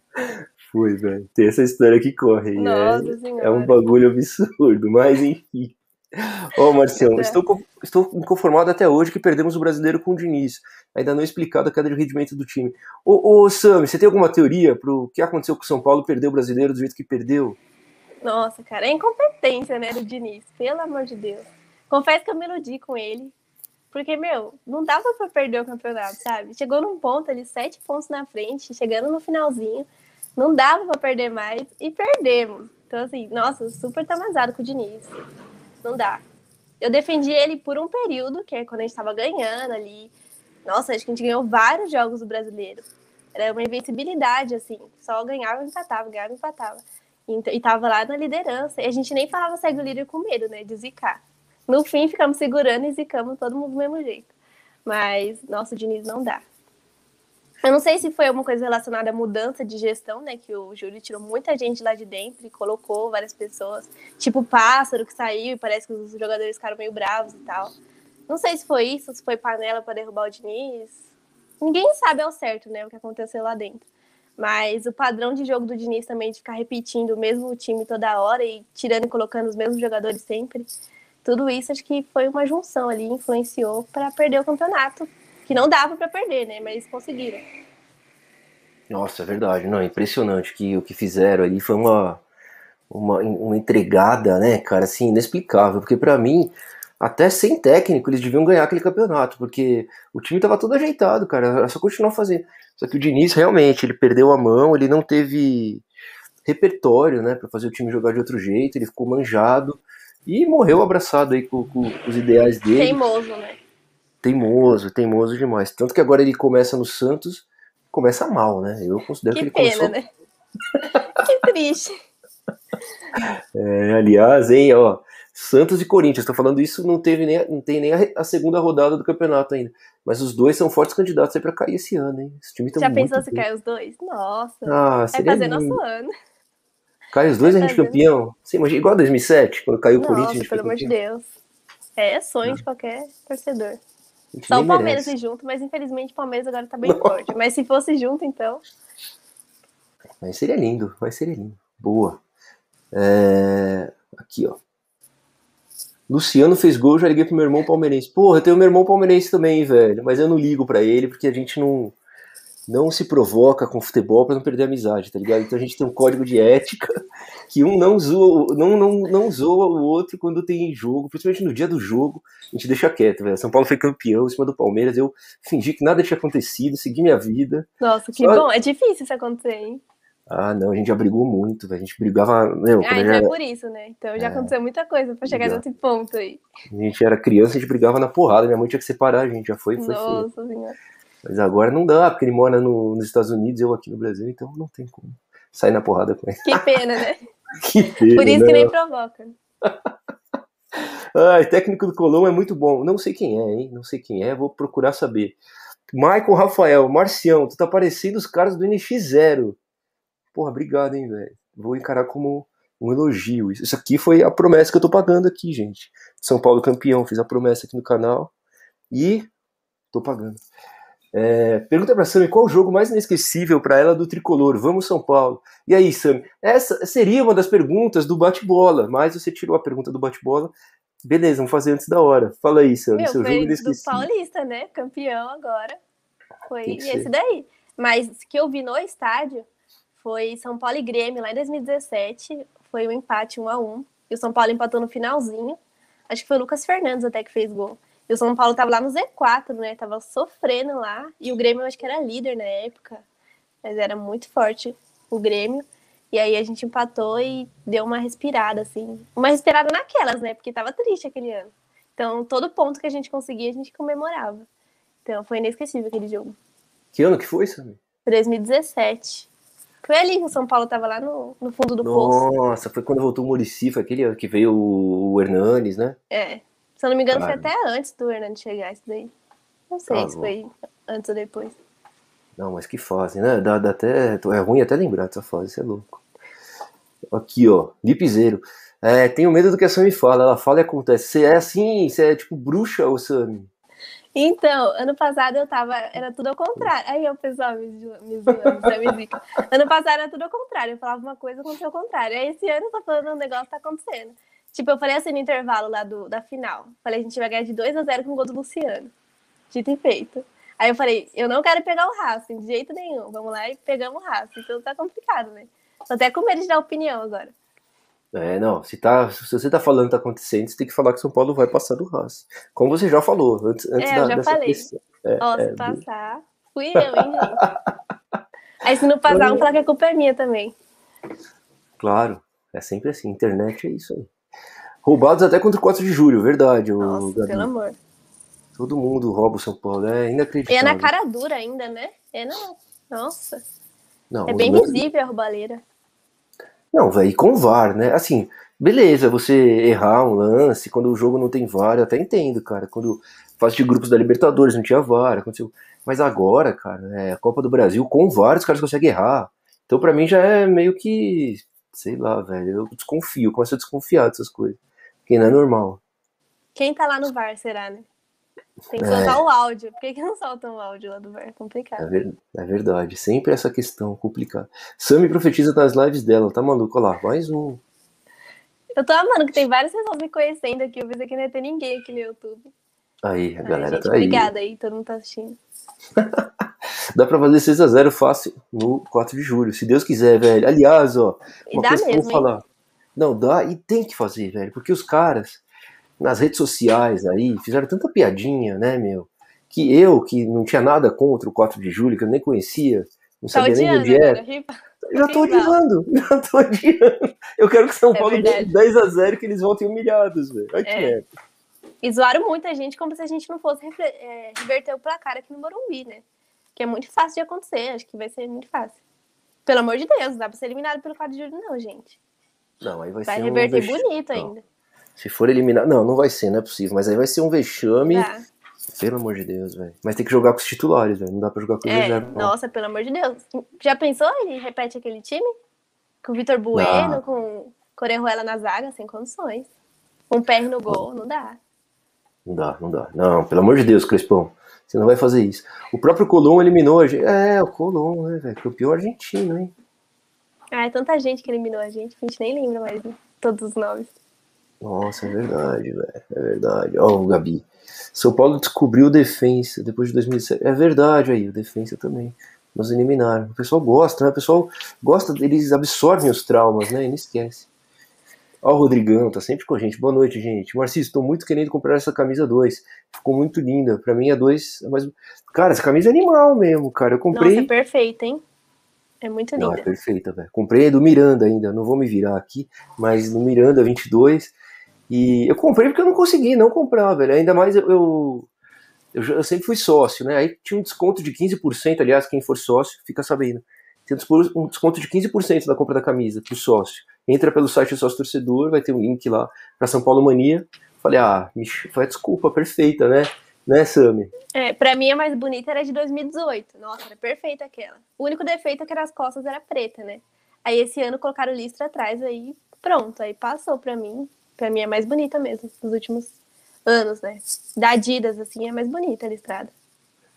Foi, velho. Tem essa história que corre. É Nossa é, senhora. é um bagulho absurdo, mas enfim. Ô, Marcião, É. estou, estou inconformado até hoje que perdemos o brasileiro com o Diniz. Ainda não explicado a queda de rendimento do time. Ô, ô Sam, você tem alguma teoria pro que aconteceu com o São Paulo perder o brasileiro do jeito que perdeu? Nossa, cara, é incompetência, né, do Diniz, pelo amor de Deus. Confesso que eu me iludi com ele, porque, meu, não dava pra perder o campeonato, sabe? Chegou num ponto ali, sete pontos na frente, chegando no finalzinho, não dava pra perder mais e perdemos. Então, assim, nossa, super tamazado com o Diniz. Não dá. Eu defendi ele por um período, que é quando a gente tava ganhando ali. Nossa, acho que a gente ganhou vários jogos do brasileiro. Era uma invencibilidade, assim. Só ganhava e empatava, ganhava e empatava. Então, e tava lá na liderança. E a gente nem falava segue o líder com medo, né? De zicar. No fim, ficamos segurando e zicamos todo mundo do mesmo jeito. Mas, nossa, o Diniz não dá. Eu não sei se foi alguma coisa relacionada à mudança de gestão, né? Que o Júlio tirou muita gente lá de dentro e colocou várias pessoas. Tipo o Pássaro que saiu e parece que os jogadores ficaram meio bravos e tal. Não sei se foi isso, se foi panela para derrubar o Diniz. Ninguém sabe ao certo, né? O que aconteceu lá dentro. Mas o padrão de jogo do Diniz também, de ficar repetindo o mesmo time toda hora e tirando e colocando os mesmos jogadores sempre. Tudo isso acho que foi uma junção ali, influenciou para perder o campeonato. Que não dava para perder, né? Mas conseguiram. Nossa, é verdade, não, é impressionante que o que fizeram ali foi uma, uma, uma entregada, né, cara, assim, inexplicável, porque pra mim, até sem técnico, eles deviam ganhar aquele campeonato, porque o time tava todo ajeitado, cara, era só continuar fazendo. Só que o Diniz, realmente, ele perdeu a mão, ele não teve repertório, né, pra fazer o time jogar de outro jeito, ele ficou manjado e morreu abraçado aí com, com- com os ideais dele Teimoso, né? teimoso, teimoso demais. Tanto que agora ele começa no Santos, começa mal, né? Eu considero que, Que ele pena, começou. né? [laughs] que triste. É, aliás, hein, ó, Santos e Corinthians, tô falando isso, não teve nem, não tem nem a, a segunda rodada do campeonato ainda. Mas os dois são fortes candidatos aí pra cair esse ano, hein? Esse time tá Já pensou se bem. cai os dois? Nossa. Ah, vai fazer lindo. nosso ano. Cai os dois a vai gente campeão. Você imagina, igual 2007, quando caiu o Corinthians, a Nossa, pelo amor de. Deus. É sonho de qualquer torcedor. A Só o Palmeiras merece. junto, mas infelizmente o Palmeiras agora tá bem Não. forte. Mas se fosse junto, então. Mas seria lindo, mas seria lindo. Boa. É, Aqui, ó. Luciano fez gol, já liguei pro meu irmão palmeirense. Porra, eu tenho meu irmão palmeirense também, velho. Mas eu não ligo pra ele porque a gente não, não se provoca com futebol pra não perder a amizade, tá ligado? Então a gente tem um código de ética [laughs] que um não zoa, não, não, não zoa o outro quando tem jogo, principalmente no dia do jogo. A gente deixa quieto, velho. São Paulo foi campeão em cima do Palmeiras. Eu fingi que nada tinha acontecido, segui minha vida. Nossa, que Só- bom. É difícil isso acontecer, hein? Ah, não, a gente já brigou muito, velho. A gente brigava. Meu, Ah, então gente, é por isso, né? Então já É. aconteceu muita coisa pra chegar Já. nesse ponto aí. a gente era criança, a gente brigava na porrada. Minha mãe tinha que separar a gente, já foi, foi. Nossa senhora. Mas agora não dá, porque ele mora no- nos Estados Unidos, eu aqui no Brasil, então não tem como sair na porrada com ele. Que pena, né? [laughs] Que pena, Por isso né? que nem provoca. [laughs] Ai, técnico do Colom é muito bom. Não sei quem é, hein? Não sei quem é, vou procurar saber. Michael Rafael, Marcião, tu tá parecendo os caras do NX0. Porra, obrigado, hein, velho. Vou encarar como um elogio. Isso aqui foi a promessa que eu tô pagando aqui, gente. São Paulo campeão, fiz a promessa aqui no canal e tô pagando. É, pergunta pra Sami qual o jogo mais inesquecível pra ela do tricolor? Vamos São Paulo. E aí, Sami? Essa seria uma das perguntas do bate-bola, mas você tirou a pergunta do bate-bola. Beleza, vamos fazer antes da hora. Fala aí, Sami, Meu, seu jogo foi do inesquecível. Paulista, né? Campeão agora. Foi esse ser. daí. Mas que eu vi no estádio foi São Paulo e Grêmio lá em 2017. Foi um empate 1 a 1 E o São Paulo empatou no finalzinho. Acho que foi o Lucas Fernandes até que fez gol. E o São Paulo tava lá no Z4, né? Tava sofrendo lá. E o Grêmio eu acho que era líder na época. Mas era muito forte o Grêmio. E aí a gente empatou e deu uma respirada, assim. Uma respirada naquelas, né? Porque tava triste aquele ano. Então, todo ponto que a gente conseguia, a gente comemorava. Então, foi inesquecível aquele jogo. Que ano que foi, Sami? Foi 2017. Foi ali que o São Paulo tava lá no, no fundo do poço. Nossa, foi quando voltou o Murici, foi aquele ano que veio o o Hernanes, né? É. Se eu não me engano, foi Cara. até antes do Hernandes chegar isso daí. Não sei se foi antes ou depois. Não, mas que fase, né? Dá, dá até, é ruim até lembrar dessa fase, isso é louco. Aqui, ó, Lipizeiro. É, tenho medo do que a Sami fala. Ela fala e acontece. Você é assim, você é tipo bruxa ou Sami? Então, ano passado eu tava, era tudo ao contrário. Aí o pessoal me, me zoando, me Ano passado era tudo ao contrário. Eu falava uma coisa, aconteceu o contrário. Aí esse ano eu tô falando um negócio que tá acontecendo. Tipo, eu falei assim no intervalo lá do, da final. Falei, a gente vai ganhar de 2 a 0 com o gol do Luciano. Dito e feito. Aí eu falei, eu não quero pegar o Racing, de jeito nenhum. Vamos lá e pegamos o Racing. Então tá complicado, né? Tô até com medo de dar opinião agora. É, não, se, tá, se você tá falando que tá acontecendo, você tem que falar que São Paulo vai passar do Racing. Como você já falou, antes, antes é, da, eu já falei. É, Ó, é, se passar, fui eu, hein, gente. [laughs] Aí se não passar, vamos falar que a culpa é minha também. Claro, é sempre assim, internet é isso aí. Roubados até contra o 4 de julho, verdade. Nossa, pelo amor. Todo mundo rouba o São Paulo, é inacreditável. E é na cara dura ainda, né? É na... Nossa. Não, é bem visível a roubalheira. Não, velho, com VAR, né? Assim, beleza, você errar um lance quando o jogo não tem VAR, eu até entendo, cara. Quando fase de grupos da Libertadores não tinha VAR, aconteceu. Mas agora, cara, é a Copa do Brasil com VAR, os caras conseguem errar. Então, para mim, já é meio que. Sei lá, velho. Eu desconfio, começo a desconfiar dessas coisas. Que não é normal. Quem tá lá no VAR, será, né? Tem que é. soltar é. o áudio. Por que, que não soltam o áudio lá do VAR? É complicado. É, ver, é, verdade. Sempre essa questão complicada. Sammy profetiza nas lives dela, tá maluco? Olha lá, mais um. Eu tô amando que tem várias pessoas me conhecendo aqui. Eu pensei que não ia ter ninguém aqui no YouTube. Aí, a galera gente, tá aí. Obrigada aí, todo mundo tá assistindo. [laughs] Dá pra fazer 6x0 fácil no 4 de julho, se Deus quiser, velho. Aliás, ó, uma e coisa mesmo, que eu vou falar. Não, dá e tem que fazer, velho, porque os caras nas redes sociais aí, fizeram tanta piadinha, né, meu? Que eu, que não tinha nada contra o 4 de julho, que eu nem conhecia, não tá sabia nem onde era. Já tô odiando, [laughs] já tô odiando. Eu quero que São é Paulo dê 10 a 0 que eles voltem humilhados, velho. Olha é. E zoaram muita gente como se a gente não fosse é, reverter o placar aqui no Morumbi, né? Que é muito fácil de acontecer, acho que vai ser muito fácil. Pelo amor de Deus, não dá pra ser eliminado pelo 4 de julho, não, gente. Não, aí vai, vai ser reverter um bonito não. ainda. Se for eliminar. Não, não vai ser, não é possível. Mas aí vai ser um vexame. Tá. Pelo amor de Deus, velho. Mas tem que jogar com os titulares, velho. Não dá pra jogar com os é, reservas. Nossa, pelo amor de Deus. Já pensou? Ele repete aquele time? Com o Vitor Bueno, não. com Corejuela na zaga, sem condições. Um pé no gol, não dá. Não dá, não dá. Não, pelo amor de Deus, Crespão. Você não vai fazer isso. O próprio Colom eliminou a gente. É, o Colom, né, velho? Campeão argentino, hein? Ah, é tanta gente que eliminou a gente que a gente nem lembra mais de todos os nomes. Nossa, é verdade, velho. É verdade. Ó, oh, o Gabi. São Paulo descobriu o defensa depois de 2007. É verdade aí, o defensa também. Nos eliminaram. O pessoal gosta, né? O pessoal gosta, eles absorvem os traumas, né? E não esquece. Ó, o Rodrigão, tá sempre com a gente. Boa noite, gente. Marcis, estou muito querendo comprar essa camisa 2. Ficou muito linda. Pra mim, a 2 é mais. Cara, essa camisa é animal mesmo, cara. Eu comprei. Nossa, é perfeita, hein? É muito linda. Não, é perfeita, velho. Comprei do Miranda ainda. Não vou me virar aqui, mas no Miranda 22. E eu comprei porque eu não consegui não comprar, velho. Ainda mais eu, eu, eu, sempre fui sócio, né? Aí tinha um desconto de 15%, aliás, quem for sócio fica sabendo. Tem um desconto de 15% da compra da camisa pro sócio. Entra pelo site do sócio torcedor, vai ter um link lá para São Paulo Mania. Falei, ah, me foi a desculpa perfeita, né? Né, Sami? É, pra mim a mais bonita era de 2018. Nossa, era perfeita aquela. O único defeito é que as costas era preta, né? Aí esse ano colocaram listra atrás, aí pronto, aí passou pra mim. Pra mim é mais bonita mesmo, nos últimos anos, né? Da Adidas, assim, é mais bonita a listrada.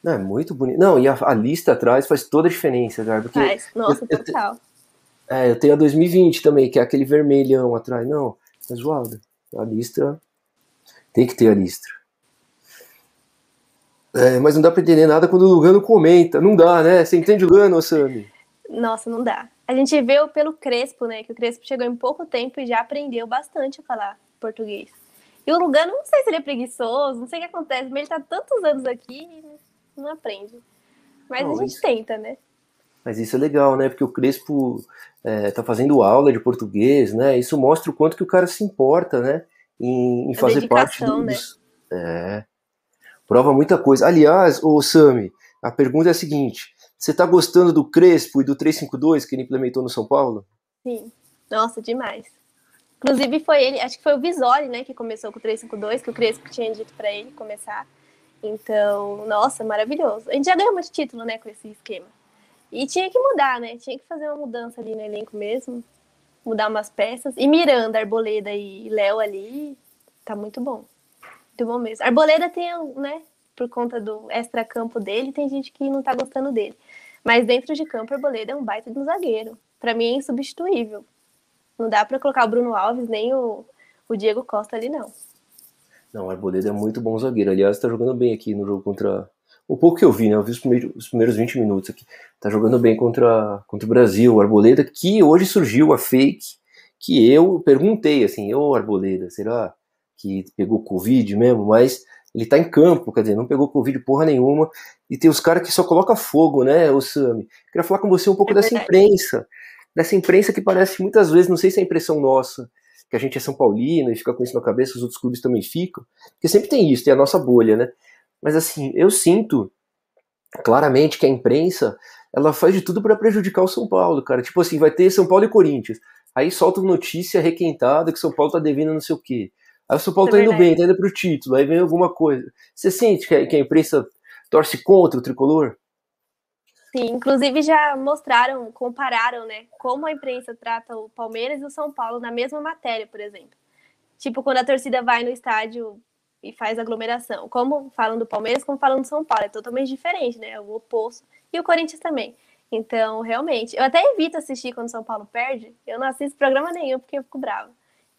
Não, é muito bonito. Não, e a, a, lista atrás faz toda a diferença, cara. Porque faz, nossa, eu, total. Eu, é, eu tenho a 2020 também, que é aquele vermelhão atrás. Não, é zoado. A listra. Tem que ter a listra. É, mas não dá pra entender nada quando o Lugano comenta. Não dá, né? Você entende o Lugano, Sami? Nossa, não dá. A gente vê pelo Crespo, né? Que o Crespo chegou em pouco tempo e já aprendeu bastante a falar português. E o Lugano, não sei se ele é preguiçoso, não sei o que acontece, mas ele tá tantos anos aqui e não aprende. Mas não, a gente tenta, né? Mas isso é legal, né? Porque o Crespo é, tá fazendo aula de português, né? Isso mostra o quanto que o cara se importa, né? Em, em fazer parte né? dos. É. Prova muita coisa. Aliás, o Sami, a pergunta é a seguinte: você tá gostando do Crespo e do 352 que ele implementou no São Paulo? Sim. Nossa, demais. Inclusive foi ele, acho que foi o Visoli, né, que começou com o 352, que o Crespo tinha dito para ele começar. Então, nossa, maravilhoso. A gente já ganhou muito título, né, com esse esquema. E tinha que mudar, né? Tinha que fazer uma mudança ali no elenco mesmo, mudar umas peças. E Miranda, Arboleda e Léo ali, tá muito bom. Muito bom mesmo. Arboleda tem, né, por conta do extra-campo dele, tem gente que não tá gostando dele. Mas dentro de campo, Arboleda é um baita de um zagueiro. Para mim é insubstituível. Não dá para colocar o Bruno Alves nem o, o Diego Costa ali, não. Não, o Arboleda é muito bom zagueiro. Aliás, tá jogando bem aqui no jogo contra. O pouco que eu vi, né? Eu vi os primeiros, os primeiros 20 minutos aqui. Tá jogando bem contra, contra o Brasil. O Arboleda, que hoje surgiu a fake, que eu perguntei assim: Ô Arboleda, será que pegou Covid mesmo? Mas ele tá em campo, quer dizer, não pegou Covid porra nenhuma. E tem os caras que só colocam fogo, né, o Sami? Queria falar com você um pouco é dessa imprensa. Dessa imprensa que parece muitas vezes, não sei se é impressão nossa, que a gente é São Paulino e fica com isso na cabeça, os outros clubes também ficam. Porque sempre tem isso, tem a nossa bolha, né? Mas assim, eu sinto claramente que a imprensa ela faz de tudo para prejudicar o São Paulo, cara. Tipo assim, vai ter São Paulo e Corinthians. Aí solta uma notícia requentada que São Paulo tá devendo não sei o quê. Aí o São Paulo é tá indo bem, tá indo pro título, aí vem alguma coisa. Você sente que a, que a imprensa torce contra o tricolor? Sim, inclusive já mostraram, compararam, né, como a imprensa trata o Palmeiras e o São Paulo na mesma matéria, por exemplo. Tipo, quando a torcida vai no estádio e faz aglomeração. Como falam do Palmeiras, como falam do São Paulo. É totalmente diferente, né? O oposto. E o Corinthians também. Então, realmente. Eu até evito assistir quando o São Paulo perde. Eu não assisto programa nenhum porque eu fico brava.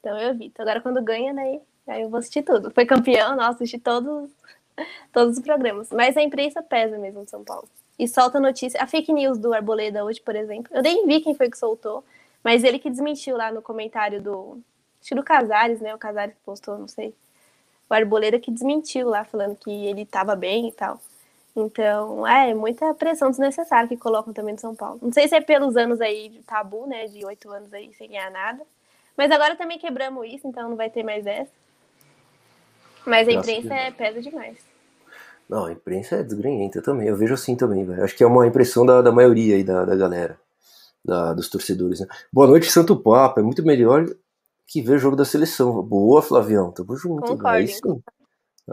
Então, eu evito. Agora, quando ganha, daí, aí eu vou assistir tudo. Foi campeão, nossa, assisti todos, todos os programas. Mas a imprensa pesa mesmo de São Paulo e solta notícia. A fake news do Arboleda hoje, por exemplo, eu nem vi quem foi que soltou, mas ele que desmentiu lá no comentário do. Acho que do Casares, né? O Casares postou, não sei. O Arboleda que desmentiu lá, falando que ele tava bem e tal. Então, é, muita pressão desnecessária que colocam também no São Paulo. Não sei se é pelos anos aí de tabu, né? De oito anos aí sem ganhar nada. Mas agora também quebramos isso, então não vai ter mais essa. Mas a imprensa é, pesa demais. Não, a imprensa é desgrenhenta também. Eu vejo assim também, velho. Acho que é uma impressão da, da maioria aí da, da galera, da, dos torcedores, né? Boa noite, Santo Papa. É muito melhor que ver o jogo da seleção. Boa, Flavião. Tamo junto. Concordo. Aí sim.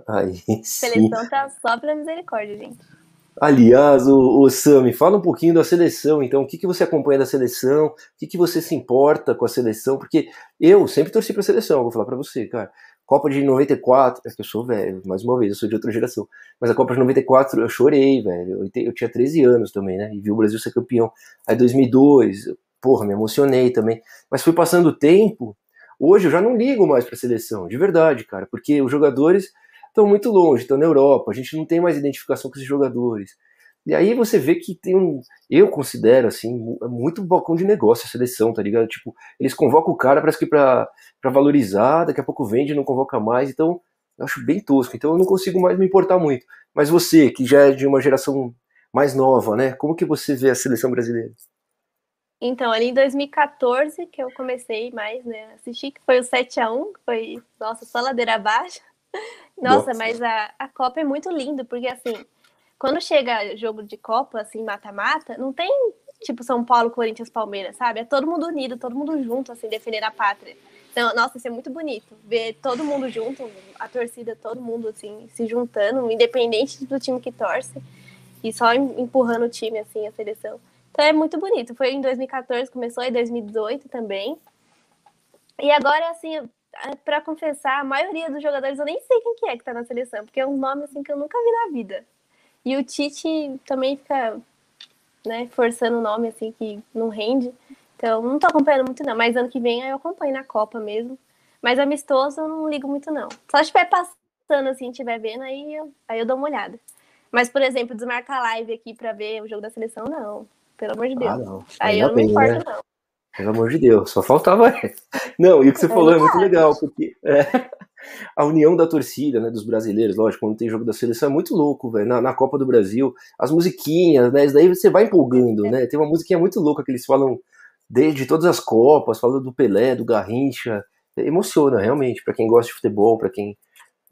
Aí sim. Seleção tá só pela misericórdia, gente. Aliás, o, o Sami, fala um pouquinho da seleção, então, o que, que você acompanha da seleção, o que, que você se importa com a seleção, porque eu sempre torci pra seleção, vou falar para você, cara. Copa de 94, é que eu sou velho, mais uma vez, eu sou de outra geração. Mas a Copa de 94 eu chorei, velho. Eu, eu tinha 13 anos também, né? E vi o Brasil ser campeão. Aí 2002, porra, me emocionei também. Mas foi passando o tempo, hoje eu já não ligo mais pra seleção, de verdade, cara, porque os jogadores estão muito longe, estão na Europa, a gente não tem mais identificação com esses jogadores. E aí você vê que tem um. Eu considero, assim, é muito balcão de negócio a seleção, tá ligado? Tipo, eles convocam o cara, parece que pra, pra valorizar, daqui a pouco vende, não convoca mais, então eu acho bem tosco. Então eu não consigo mais me importar muito. Mas você, que já é de uma geração mais nova, né? Como que você vê a seleção brasileira? Então, ali em 2014 que eu comecei mais, né, assistir, que foi o 7 a 1 que foi, nossa, só ladeira abaixo. Nossa, nossa. mas a, a Copa é muito linda, porque assim, quando chega jogo de Copa, assim, mata-mata, não tem tipo São Paulo, Corinthians, Palmeiras, sabe? É todo mundo unido, todo mundo junto, assim, defender a pátria. Então, nossa, isso é muito bonito. Ver todo mundo junto, a torcida, todo mundo, assim, se juntando, independente do time que torce, e só empurrando o time, assim, a seleção. Então é muito bonito. Foi em 2014, começou em 2018 também. E agora, assim, para confessar, a maioria dos jogadores eu nem sei quem que é que tá na seleção, porque é um nome, assim, que eu nunca vi na vida. E o Tite também fica, né, forçando o nome, assim, que não rende. Então, não tô acompanhando muito, não. Mas ano que vem eu acompanho na Copa mesmo. Mas amistoso eu não ligo muito, não. Só se estiver passando, assim, estiver vendo, aí eu, aí eu dou uma olhada. Mas, por exemplo, desmarcar live aqui pra ver o jogo da seleção, não. Pelo amor de ah, Deus. Ah, não. Aí eu não me importo, né? não. Pelo amor de Deus, só faltava. Não, e o que você é falou é muito legal, porque. É a união da torcida, né, dos brasileiros, lógico, quando tem jogo da seleção é muito louco, velho, na, na, Copa do Brasil, as musiquinhas, né, isso daí você vai empolgando, né, tem uma musiquinha muito louca que eles falam desde todas as Copas, falam do Pelé, do Garrincha, emociona realmente, para quem gosta de futebol, para quem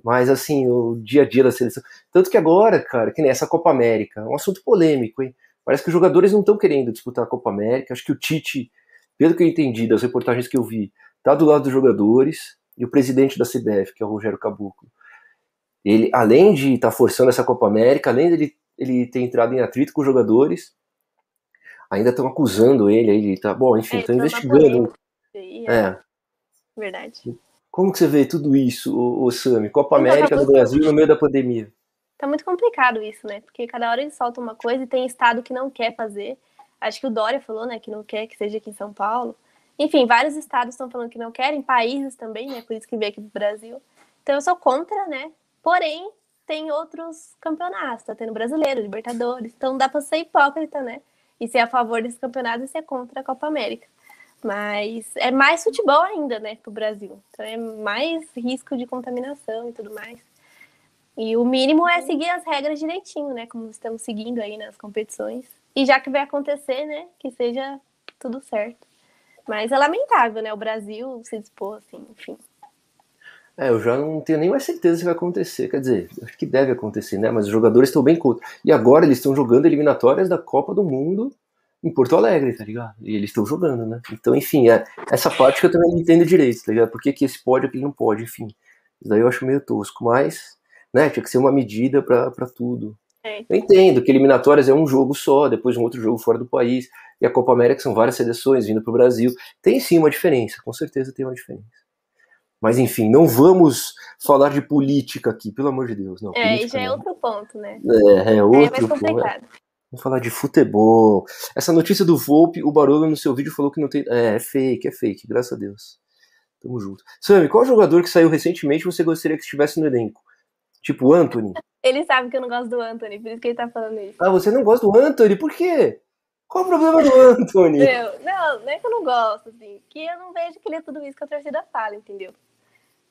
mas assim, o dia a dia da seleção, tanto que agora, cara, que nem essa Copa América, é um assunto polêmico, hein, parece que os jogadores não estão querendo disputar a Copa América, acho que o Tite, pelo que eu entendi das reportagens que eu vi, tá do lado dos jogadores, e o presidente da CBF, que é o Rogério Caboclo. Ele, além de estar tá forçando essa Copa América, além de ele, ter entrado em atrito com os jogadores, ainda estão acusando ele tá bom, enfim, estão é, investigando. É. é. Verdade. Como que você vê tudo isso, o, o Sami? Copa América do Brasil no meio da pandemia. tá muito complicado isso, né? Porque cada hora eles soltam uma coisa e tem estado que não quer fazer. Acho que o Dória falou, né, que não quer que seja aqui em São Paulo. Enfim, vários estados estão falando que não querem, países também, né? Por isso que veio aqui pro Brasil. Então eu sou contra, né? Porém, tem outros campeonatos, tá tendo brasileiro, Libertadores. Então dá pra ser hipócrita, né? E ser a favor desse campeonato e ser contra a Copa América. Mas é mais futebol ainda, né, pro Brasil. Então é mais risco de contaminação e tudo mais. E o mínimo é seguir as regras direitinho, né? Como estamos seguindo aí nas competições. E já que vai acontecer, né? Que seja tudo certo. Mas é lamentável, né? O Brasil se dispor assim, enfim. É, eu já não tenho nem mais certeza se vai acontecer. Quer dizer, acho que deve acontecer, né? Mas os jogadores estão bem contra. E agora eles estão jogando eliminatórias da Copa do Mundo em Porto Alegre, tá ligado? E eles estão jogando, né? Então, enfim, é essa parte que eu também não entendo direito, tá ligado? Por que, que esse pode e aquele não pode, enfim. Isso daí eu acho meio tosco, mas, né, tinha que ser uma medida para tudo. É. Eu entendo que eliminatórias é um jogo só, depois um outro jogo fora do país, e a Copa América são várias seleções vindo para o Brasil. Tem sim uma diferença, com certeza tem uma diferença. Mas enfim, não vamos falar de política aqui, pelo amor de Deus. Não, é, e já é outro ponto, né? É, é outro é mais complicado. Ponto. Vamos falar de futebol. Essa notícia do Volpe, o Barolo no seu vídeo falou que não tem. É, é fake, é fake, graças a Deus. Tamo junto. Sammy, qual jogador que saiu recentemente você gostaria que estivesse no elenco? Tipo o Anthony? Ele sabe que eu não gosto do Anthony, por isso que ele tá falando isso. Ah, você não gosta do Anthony? Por quê? Qual o problema do Anthony? Meu, não, não é que eu não gosto, assim. Que eu não vejo que ele é tudo isso que a torcida fala, entendeu?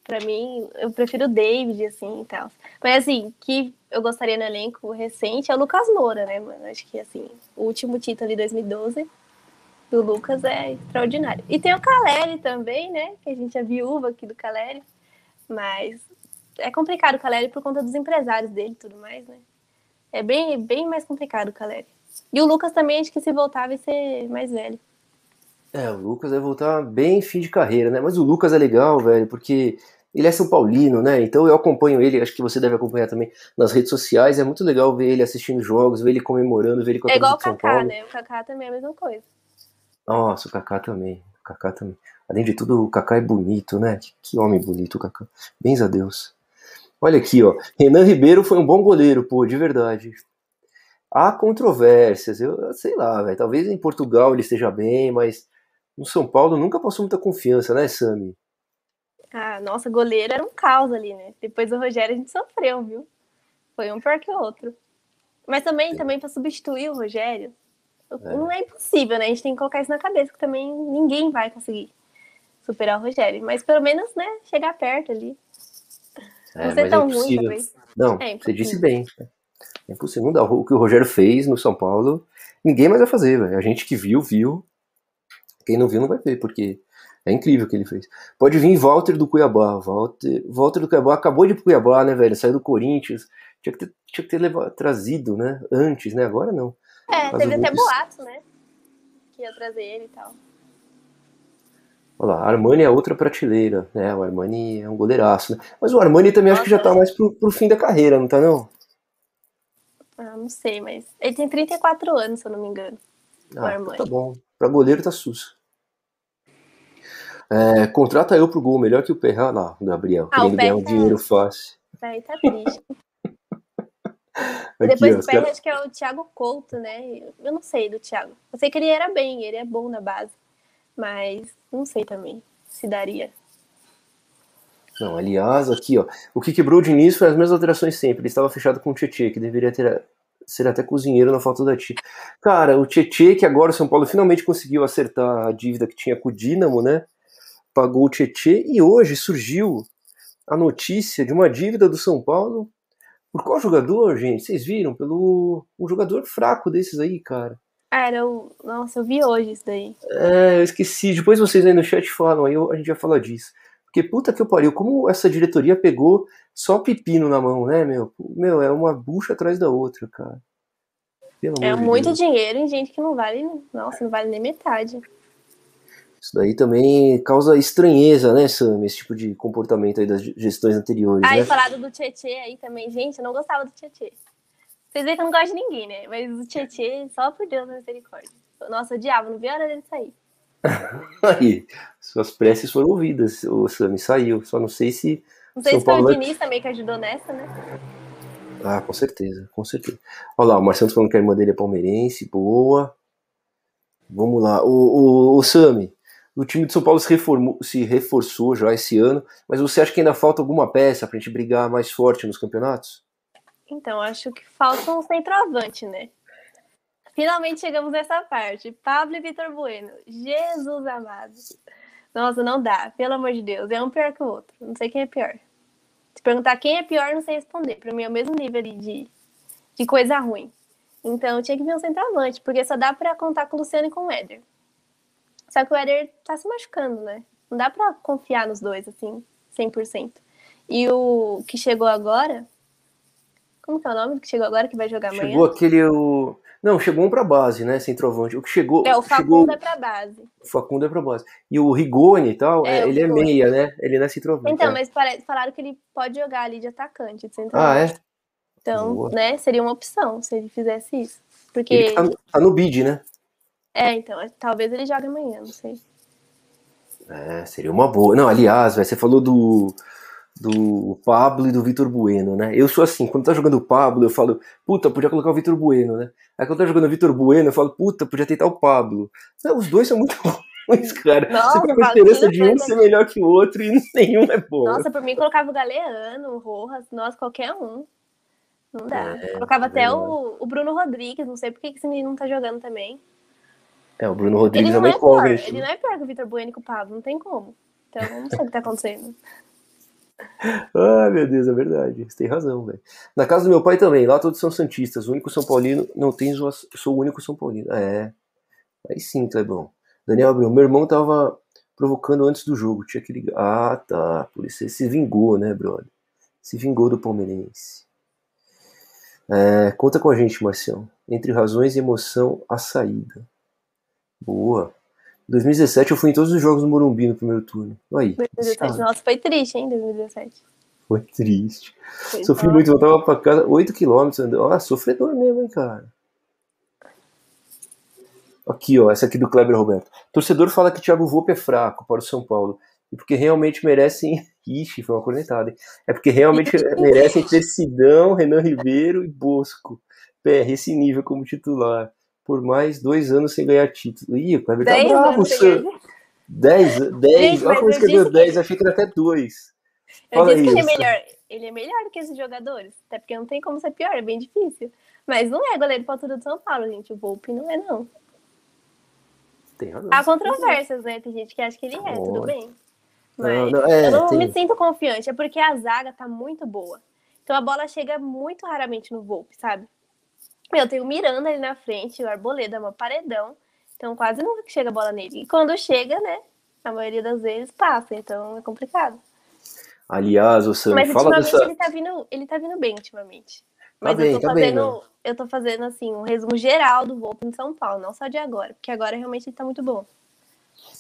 Pra mim, eu prefiro o David, assim, e tal. Mas, assim, que eu gostaria no elenco recente é o Lucas Moura, né, mano? Acho que, assim, o último título de 2012 do Lucas é extraordinário. E tem o Caleri também, né? Que a gente é viúva aqui do Caleri. Mas é complicado o Caleri por conta dos empresários dele e tudo mais, né? É bem, bem mais complicado o Caleri. E o Lucas também, acho que se voltar vai ser mais velho. É, o Lucas vai voltar bem fim de carreira, né? Mas o Lucas é legal, velho, porque ele é São Paulino, né? Então eu acompanho ele, acho que você deve acompanhar também nas redes sociais. É muito legal ver ele assistindo jogos, ver ele comemorando, ver ele com a É igual o Kaká, né? O Kaká também é a mesma coisa. Nossa, o Kaká também. O Kaká também. Além de tudo, o Kaká é bonito, né? Que, que homem bonito o Kaká. Bens a Deus. Olha aqui, ó. Renan Ribeiro foi um bom goleiro, pô, de verdade. Há controvérsias, eu, sei lá, velho. Talvez em Portugal ele esteja bem, mas no São Paulo nunca passou muita confiança, né, Sami? Ah, nossa, goleiro era um caos ali, né? Depois do Rogério a gente sofreu, viu? Foi um pior que o outro. Mas também, também para substituir o Rogério, é. não é impossível, né? A gente tem que colocar isso na cabeça, que também ninguém vai conseguir superar o Rogério. Mas pelo menos, né, chegar perto ali. É, não ser tão é ruim, talvez. Não, é você disse bem. É impossível. Não dá. O que o Rogério fez no São Paulo, ninguém mais vai fazer, velho. A gente que viu, viu. Quem não viu não vai ver, porque é incrível o que ele fez. Pode vir Walter do Cuiabá. Walter, Walter do Cuiabá acabou de ir pro Cuiabá, né, velho? Saiu do Corinthians. Tinha que ter, tinha que ter levado, trazido, né? Antes, né? Agora não. É, Mas teve até boatos, né? Que ia trazer ele e tal. Olha lá, Armani é outra prateleira, né? O Armani é um goleiraço, né? Mas o Armani também Nossa, acho que já tá mais pro, pro fim da carreira, não tá não? Ah, não sei, mas ele tem 34 anos, se eu não me engano. Ah, tá bom. Pra goleiro tá sus. É, contrata eu pro gol, melhor que o Perra lá, Gabriel. Ah, querendo ganhar um dinheiro fácil. Aí tá triste. [laughs] Aqui, Depois do Perra, cara... acho que é o Thiago Couto, né? Eu não sei do Thiago. Eu sei que ele era bem, ele é bom na base. Mas não sei também se daria. Não, aliás, aqui, ó. O que quebrou o Diniz foi as mesmas alterações sempre. Ele estava fechado com o Tietchan, que deveria ter ser até cozinheiro na falta da tia. Cara, o Tietchan, que agora o São Paulo finalmente conseguiu acertar a dívida que tinha com o Dínamo, né? pagou o Tietê e hoje surgiu a notícia de uma dívida do São Paulo. Por qual jogador, gente? Vocês viram? Pelo um jogador fraco desses aí, cara. Ah, era o. Nossa, eu vi hoje isso daí. É, eu esqueci. Depois vocês aí no chat falam, aí a gente vai falar disso. Porque puta que eu pariu, como essa diretoria pegou só pepino na mão, né, meu? Meu, é uma bucha atrás da outra, cara. Pelo é muito Deus. dinheiro em gente que não vale. Nossa, não vale nem metade. Isso daí também causa estranheza, né, Sam? Esse tipo de comportamento aí das gestões anteriores. Aí, né? falado do Tietê aí também. Gente, eu não gostava do Tietê. Vocês veem que eu não gosto de ninguém, né? Mas o Tietê, só por Deus, misericórdia. Nossa, eu odiava, não vi a hora dele sair. [laughs] aí, suas preces foram ouvidas. O Sam saiu. Só não sei se. Não sei São se Paulo foi o Diniz também que ajudou nessa, né? Ah, com certeza, com certeza. Olha lá, o Marcelo falando que a irmã dele é palmeirense, boa. Vamos lá. O, o, o Sami, o time de São Paulo se, reformou, se reforçou já esse ano, mas você acha que ainda falta alguma peça para a gente brigar mais forte nos campeonatos? Então, acho que falta um centroavante, né? Finalmente chegamos nessa parte. Pablo e Vitor Bueno. Jesus amado. Nossa, não dá. Pelo amor de Deus. É um pior que o outro. Não sei quem é pior. Se perguntar quem é pior, não sei responder. Para mim é o mesmo nível ali de, de coisa ruim. Então tinha que vir um centroavante, porque só dá para contar com o Luciano e com o Éder. Só que o Éder tá se machucando, né? Não dá para confiar nos dois, assim, 100%. E o que chegou agora. Como que é o nome que chegou agora que vai jogar amanhã? Chegou aquele. O... Não, chegou um pra base, né? Centroavante. O que chegou. É, o Facundo chegou... é pra base. O Facundo é pra base. E o Rigoni e tal, é, ele é meia, né? Ele não é centroavante. Então, é. mas falaram que ele pode jogar ali de atacante, de centroavante. Ah, é? Então, Boa. né, seria uma opção se ele fizesse isso. Porque... Ele tá, tá no bid, né? É, então, talvez ele jogue amanhã, não sei. É, seria uma boa. Não, aliás, véio, você falou do, do Pablo e do Vitor Bueno, né? Eu sou assim, quando tá jogando o Pablo, eu falo, puta, podia colocar o Vitor Bueno, né? Aí quando tá jogando o Vitor Bueno, eu falo, puta, podia tentar o Pablo. Não, os dois são muito [laughs] ruins, cara. Nossa, você tem a diferença de um ser melhor que o outro e [laughs] nenhum é bom. Nossa, por mim colocava o Galeano, o Rojas, nossa, qualquer um. Não dá. É, Colocava até o, o, Bruno Rodrigues, não sei por que esse menino não tá jogando também. É, o Bruno Rodrigues ele não é, é pior, Ele não é pior que o Vitor Bueno e o Pablo, não tem como. Então, não sei o que tá [laughs] acontecendo. Ai, meu Deus, é verdade. Você tem razão, velho. Na casa do meu pai também, lá todos são santistas. O único São Paulino não tem zoação. Sou o único São Paulino. É. Aí sim, bom Daniel meu irmão tava provocando antes do jogo. Tinha que ligar. Ah, tá. Por isso ele se vingou, né, brother? Se vingou do palmeirense. É, conta com a gente, Marcião. Entre razões e emoção, a saída. Boa. Em 2017 eu fui em todos os jogos do Morumbi no primeiro turno. Aí. 2017. Nossa, foi triste, hein, 2017. Foi triste. Foi Sofri muito, voltava pra casa 8km andando. Ah, sofredor mesmo, hein, cara. Aqui, ó, essa aqui do Kleber Roberto. Torcedor fala que Thiago Volpe é fraco para o São Paulo. E porque realmente merecem [laughs] Ixi, foi uma cornetada. Hein? É porque realmente merecem ter Sidão, Renan Ribeiro e Bosco. PR, esse nível como titular. Por mais dois anos sem ganhar título. Ih, o Kleber tá bravo, Sam. Dez, dez. Olha como escreveu dez, que... achei que era até dois. Eu Fala disse que ele é melhor. Ele é melhor que esses jogadores. Até porque não tem como ser pior, é bem difícil. Mas não é goleiro para altura do São Paulo, gente. O Volpe não é, não. Tem razão. Há controvérsias, né? Tem gente que acha que ele é, tudo bem. Mas não, não, é, eu não tem... me sinto confiante, é porque a zaga tá muito boa. Então a bola chega muito raramente no Volpe, sabe? Eu tenho o Miranda ali na frente, o Arboleda é uma paredão, então quase nunca chega a bola nele. E quando chega, né, a maioria das vezes passa, então é complicado. Aliás, o Sam, Mas fala dessa... ele tá vindo, ele tá vindo bem ultimamente. Tá Mas tá eu, tô tá fazendo, bem, eu tô fazendo assim um resumo geral do Volpe em São Paulo, não só de agora, porque agora realmente ele tá muito bom.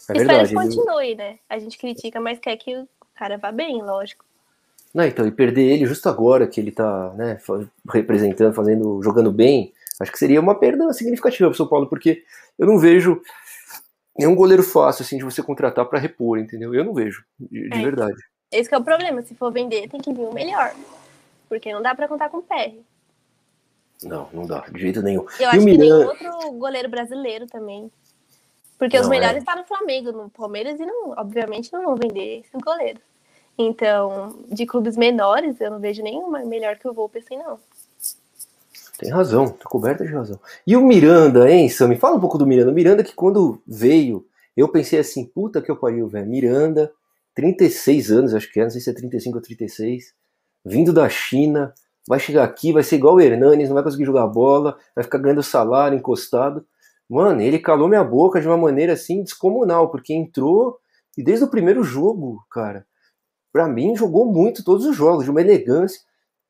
É Espero verdade, que continue, né? A gente critica, mas quer que o cara vá bem, lógico. Não, então, e perder ele justo agora que ele tá, né, representando, fazendo, jogando bem, acho que seria uma perda significativa pro São Paulo, porque eu não vejo nenhum goleiro fácil, assim, de você contratar para repor, entendeu? Eu não vejo, de, de é, verdade. Esse é o problema, se for vender, tem que vir o melhor. Porque não dá para contar com o PR. Não, não dá, de jeito nenhum. Eu e acho que Miran... tem outro goleiro brasileiro também. Porque não, os melhores é. estão no Flamengo, no Palmeiras, e não, obviamente não vão vender esse goleiro. Então, de clubes menores, eu não vejo nenhuma melhor que o Volpe assim, não. Tem razão, tô coberta de razão. E o Miranda, hein, Sam? Me fala um pouco do Miranda. O Miranda que quando veio, eu pensei assim, puta que eu pariu, velho. Miranda, 36 anos, acho que é, não sei se é 35 ou 36, vindo da China, vai chegar aqui, vai ser igual o Hernanes, não vai conseguir jogar bola, vai ficar ganhando salário encostado. Mano, ele calou minha boca de uma maneira assim descomunal, porque entrou e desde o primeiro jogo, cara, para mim jogou muito todos os jogos, de uma elegância.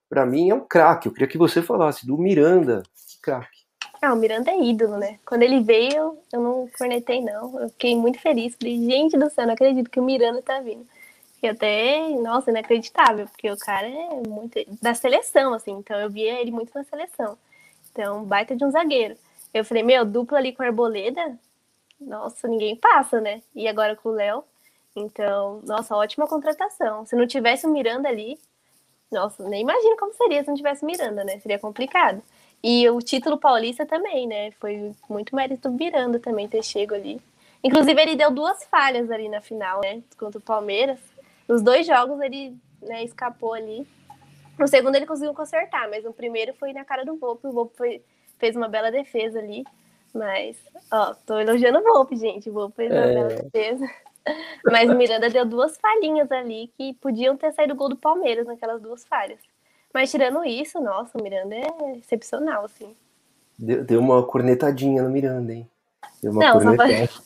Para mim é um craque. Eu queria que você falasse do Miranda. Que craque. Ah, o Miranda é ídolo, né? Quando ele veio, eu não cornetei, não. Eu fiquei muito feliz. Falei, gente do céu, não acredito que o Miranda tá vindo. E até, nossa, inacreditável, porque o cara é muito. da seleção, assim. Então eu via ele muito na seleção. Então, baita de um zagueiro. Eu falei, meu, dupla ali com a Arboleda, nossa, ninguém passa, né? E agora com o Léo. Então, nossa, ótima contratação. Se não tivesse o Miranda ali, Nossa, nem imagino como seria se não tivesse Miranda, né? Seria complicado. E o título paulista também, né? Foi muito mérito do Miranda também ter chego ali. Inclusive, ele deu duas falhas ali na final, né? Contra o Palmeiras. Nos dois jogos ele né, escapou ali. No segundo ele conseguiu consertar, mas no primeiro foi na cara do Volpe. O Volpe foi, fez uma bela defesa ali. Mas, ó, tô elogiando o Volpe, gente. O Volpe fez uma é... bela defesa. Mas Miranda deu duas falhinhas ali que podiam ter saído o gol do Palmeiras naquelas duas falhas. Mas tirando isso, nossa, o Miranda é excepcional, assim. Deu, deu uma cornetadinha no Miranda, hein? Deu uma Não, cornetada. Só,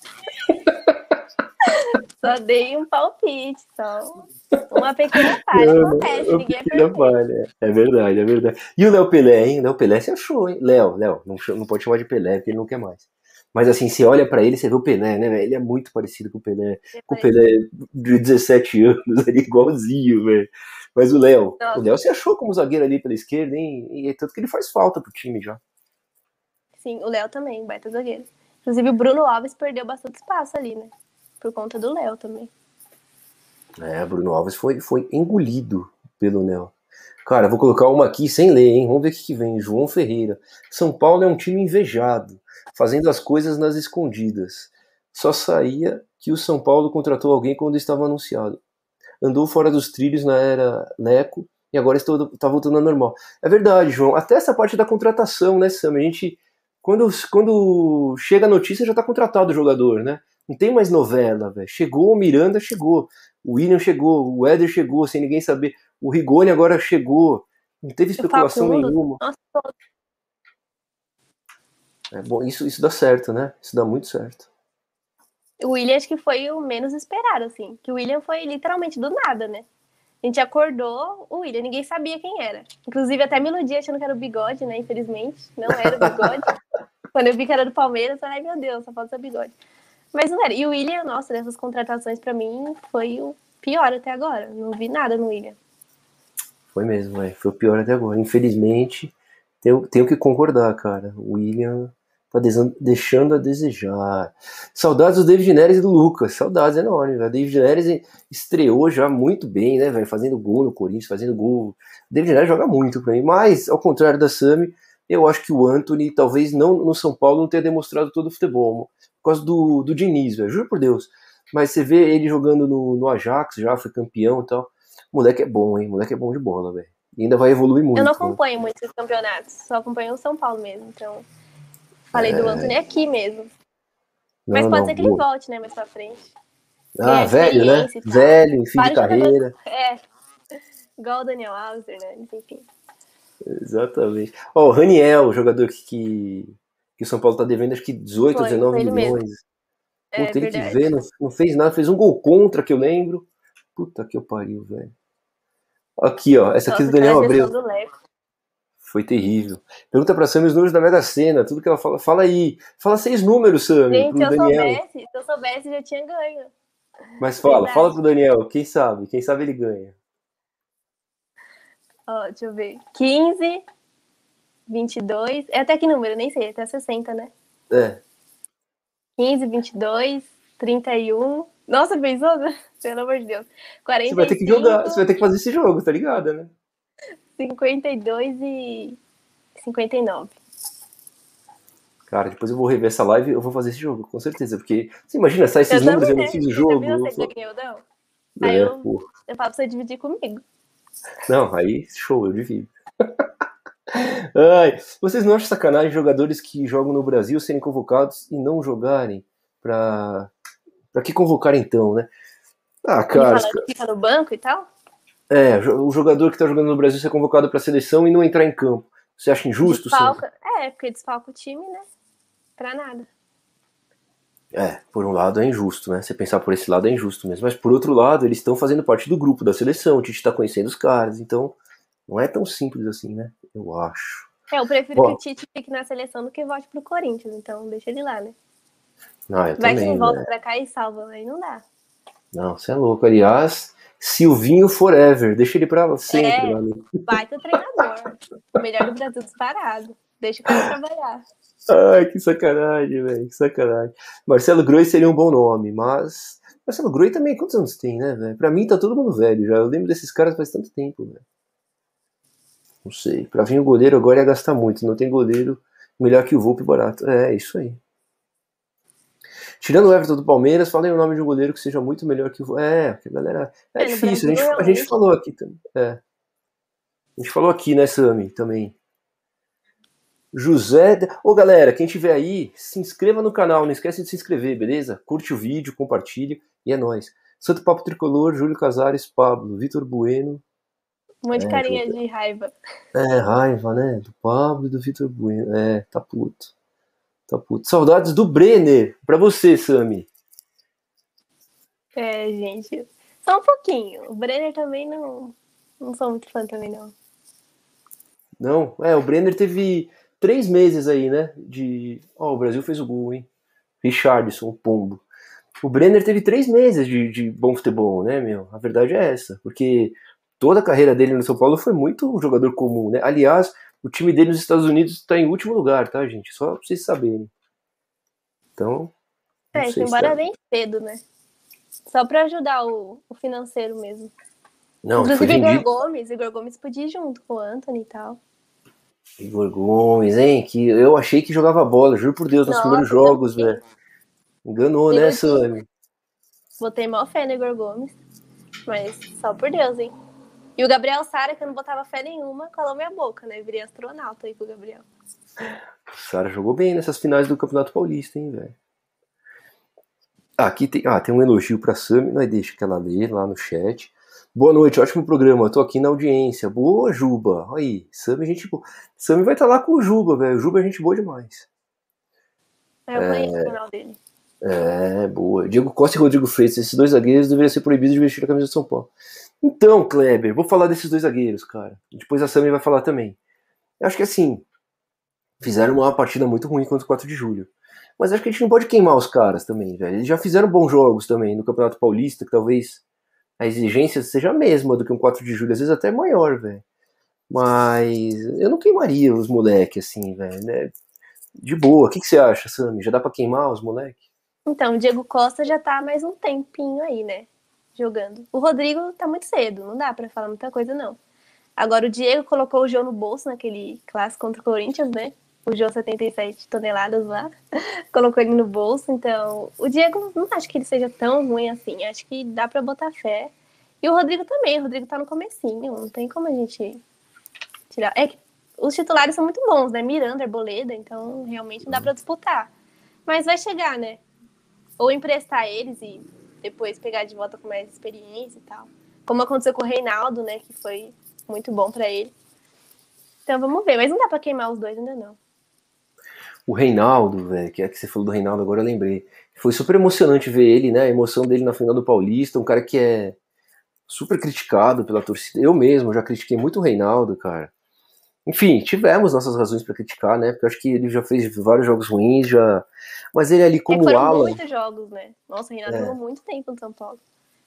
[laughs] só dei um palpite, só uma pequena [laughs] falha. Não, acontece, ninguém é perfeito. Falha. É verdade, é verdade. E o Léo Pelé, hein? Léo Pelé se achou, hein? Léo, Léo, não, não pode chamar de Pelé, porque ele não quer mais. Mas assim, você olha para ele, você vê o Pelé, né, Ele é muito parecido com o Pelé. Com o Pelé de 17 anos, [laughs] ali, igualzinho, velho. Mas o Léo, o Léo se achou como zagueiro ali pela esquerda, hein? E é tanto que ele faz falta pro time já. Sim, o Léo também, baita zagueiro. Inclusive o Bruno Alves perdeu bastante espaço ali, né? Por conta do Léo também. É, Bruno Alves foi, foi engolido pelo Léo. Cara, vou colocar uma aqui sem ler, hein? Vamos ver o que, que vem. João Ferreira. São Paulo é um time invejado fazendo as coisas nas escondidas. Só saía que o São Paulo contratou alguém quando estava anunciado. Andou fora dos trilhos na era Leco e agora está, está voltando ao normal. É verdade, João. Até essa parte da contratação, né, Sam? A gente, quando, quando chega a notícia, já está contratado o jogador, né? Não tem mais novela, velho. Chegou o Miranda, chegou. O William chegou, o Éder chegou, sem ninguém saber. O Rigoni agora chegou. Não teve especulação nenhuma. Nossa, é bom, isso, isso dá certo, né? Isso dá muito certo. O William acho que foi o menos esperado, assim. Que o William foi literalmente do nada, né? A gente acordou o William, ninguém sabia quem era. Inclusive, até me iludi achando que era o bigode, né? Infelizmente, não era o bigode. [laughs] Quando eu vi que era do Palmeiras, eu falei, ai meu Deus, só falta o bigode. Mas não era. E o William, nossa, dessas contratações para mim foi o pior até agora. Não vi nada no William. Foi mesmo, véio. foi o pior até agora. Infelizmente, tenho, tenho que concordar, cara. O William tá deixando a desejar. Saudades do David Neres e do Lucas. Saudades enormes, velho. David Neres estreou já muito bem, né, velho? Fazendo gol no Corinthians, fazendo gol. David Neres joga muito pra mim. Mas, ao contrário da Sami, eu acho que o Anthony, talvez não no São Paulo, não tenha demonstrado todo o futebol. Por causa do, do Diniz, velho. Juro por Deus. Mas você vê ele jogando no, no Ajax, já foi campeão e tal. O moleque é bom, hein? O moleque é bom de bola, velho. E ainda vai evoluir muito. Eu não né? acompanho né? muitos campeonatos, só acompanho o São Paulo mesmo. Então, falei é... do Anthony aqui mesmo. Não, Mas pode não, ser que ele volte, né, mais pra frente. Ah, velho, né? Velho, fim de carreira. É. Igual o Daniel Alves, né? Enfim. Exatamente. Ó, oh, o Raniel, jogador que, que o São Paulo tá devendo acho que 18 ou 19 milhões. É, Puta, ele que vê, não, não fez nada, fez um gol contra que eu lembro. Puta que eu pariu, velho. Aqui, ó. Essa aqui Nossa, do Daniel Abreu. Do Foi terrível. Pergunta pra Sam os números da Mega Sena, tudo que ela fala. Fala aí. Fala seis números, Sam. Gente, se eu Daniel. soubesse, se eu soubesse, já tinha ganho. Mas fala, Verdade. fala pro Daniel. Quem sabe? Quem sabe ele ganha. Ó, deixa eu ver. 15, 22. É até que número? Nem sei, até 60, né? É. 15, 22, 31. Nossa, pensou? [laughs] Pelo amor de Deus. 45, você vai ter que jogar, você vai ter que fazer esse jogo, tá ligado, né? 52 e 59. Cara, depois eu vou rever essa live e eu vou fazer esse jogo, com certeza. Porque, você imagina, sai esses eu números e eu não fiz o jogo. Viu, você ganhou, não? Aí é, eu, eu falo pra você dividir comigo. Não, aí show, eu divido. [laughs] Ai, vocês não acham sacanagem jogadores que jogam no Brasil serem convocados e não jogarem pra Pra que convocar então, né? Ah, cara. Fica no banco e tal? É, o jogador que tá jogando no Brasil ser convocado pra seleção e não entrar em campo. Você acha injusto? Desfalca, é, porque desfalca o time, né? Pra nada. É, por um lado é injusto, né? Você pensar por esse lado é injusto mesmo. Mas por outro lado, eles estão fazendo parte do grupo da seleção, o Tite tá conhecendo os caras, então não é tão simples assim, né? Eu acho. É, eu prefiro Bom, que o Tite fique na seleção do que volte pro Corinthians, então deixa ele lá, né? Não, eu Vai também, que volta né? pra cá e salva, aí não dá. Não, você é louco. Aliás, Silvinho Forever, deixa ele pra sempre. É, baita treinador. o melhor do Brasil disparado. Deixa o cara trabalhar. Ai, que sacanagem, velho. Que sacanagem. Marcelo Groi seria um bom nome, mas. Marcelo Groi também, quantos anos tem, né, velho? Pra mim tá todo mundo velho já. Eu lembro desses caras faz tanto tempo, velho. Não sei. Pra vir o goleiro agora ia gastar muito. Não tem goleiro melhor que o Volpe barato. É, isso aí. Tirando o Everton do Palmeiras, falei o nome de um goleiro que seja muito melhor que o. É, porque a galera. É, é difícil. A gente, a gente falou aqui também. É. A gente falou aqui, né, Sami, também. José. Ô galera, quem tiver aí, se inscreva no canal, não esquece de se inscrever, beleza? Curte o vídeo, compartilha e é nóis. Santo Papo Tricolor, Júlio Casares, Pablo, Vitor Bueno. Um monte de é, carinha de raiva. É, raiva, né? Do Pablo e do Vitor Bueno. É, tá puto. Tá puto. Saudades do Brenner. Pra você, Sami. É, gente. Só um pouquinho. O Brenner também não. Não sou muito fã também, não. Não? É, o Brenner teve três meses aí, né? De. Ó, oh, o Brasil fez o gol, hein? Richardson, o pombo. O Brenner teve três meses de, de bom futebol, né, meu? A verdade é essa. Porque toda a carreira dele no São Paulo foi muito um jogador comum, né? Aliás, o time dele nos Estados Unidos está em último lugar, tá, gente? Só pra vocês saberem. Então. É, embora tá... bem cedo, né? Só para ajudar o, o, financeiro mesmo. Não, Inclusive, Igor Gomes, Igor Gomes podia ir junto com o Anthony e tal. Igor Gomes, hein? Que eu achei que jogava bola, juro por Deus, nos Nossa, primeiros jogos, velho. Enganou, né, Sami? Botei mó fé no Igor Gomes. Mas só por Deus, hein? E o Gabriel Sara, que eu não botava fé nenhuma, calou minha boca, né? Virei astronauta aí com o Gabriel. O Sara jogou bem nessas finais do Campeonato Paulista, hein, velho? Ah, aqui tem, ah, tem um elogio pra Sami, nós deixa que ela lê lá no chat. Boa noite, ótimo programa. Eu tô aqui na audiência. Boa, Juba. Aí, Sami, gente boa. Sami vai estar tá lá com o Juba, velho. O Juba é gente boa demais. É, eu conheço é... o canal dele. É, boa. Diego Costa e Rodrigo Freitas, esses dois zagueiros deveriam ser proibidos de vestir a camisa de São Paulo. Então, Kleber, vou falar desses dois zagueiros, cara. Depois a Sami vai falar também. Eu acho que assim, fizeram uma partida muito ruim contra o 4 de julho. Mas acho que a gente não pode queimar os caras também, velho. Eles já fizeram bons jogos também no Campeonato Paulista, que talvez a exigência seja a mesma do que um 4 de julho, às vezes até maior, velho. Mas eu não queimaria os moleques assim, velho, né? De boa. O que, que você acha, Sami? Já dá para queimar os moleques? Então, o Diego Costa já tá mais um tempinho aí, né? Jogando. O Rodrigo tá muito cedo, não dá para falar muita coisa, não. Agora, o Diego colocou o João no bolso naquele clássico contra o Corinthians, né? O João 77 toneladas lá. [laughs] colocou ele no bolso. Então, o Diego, não acho que ele seja tão ruim assim. Acho que dá para botar fé. E o Rodrigo também. O Rodrigo tá no comecinho. Não tem como a gente tirar. É que os titulares são muito bons, né? Miranda, Arboleda. Então, realmente não dá para disputar. Mas vai chegar, né? Ou emprestar eles e depois pegar de volta com mais experiência e tal. Como aconteceu com o Reinaldo, né? Que foi muito bom para ele. Então vamos ver, mas não dá para queimar os dois ainda não. O Reinaldo, velho, que é que você falou do Reinaldo agora, eu lembrei. Foi super emocionante ver ele, né? A emoção dele na final do Paulista, um cara que é super criticado pela torcida. Eu mesmo já critiquei muito o Reinaldo, cara. Enfim, tivemos nossas razões para criticar, né? Porque eu acho que ele já fez vários jogos ruins, já. Mas ele ali é como é, Alan. muitos jogos, né? Nossa, o Renato é. jogou muito tempo no São Paulo.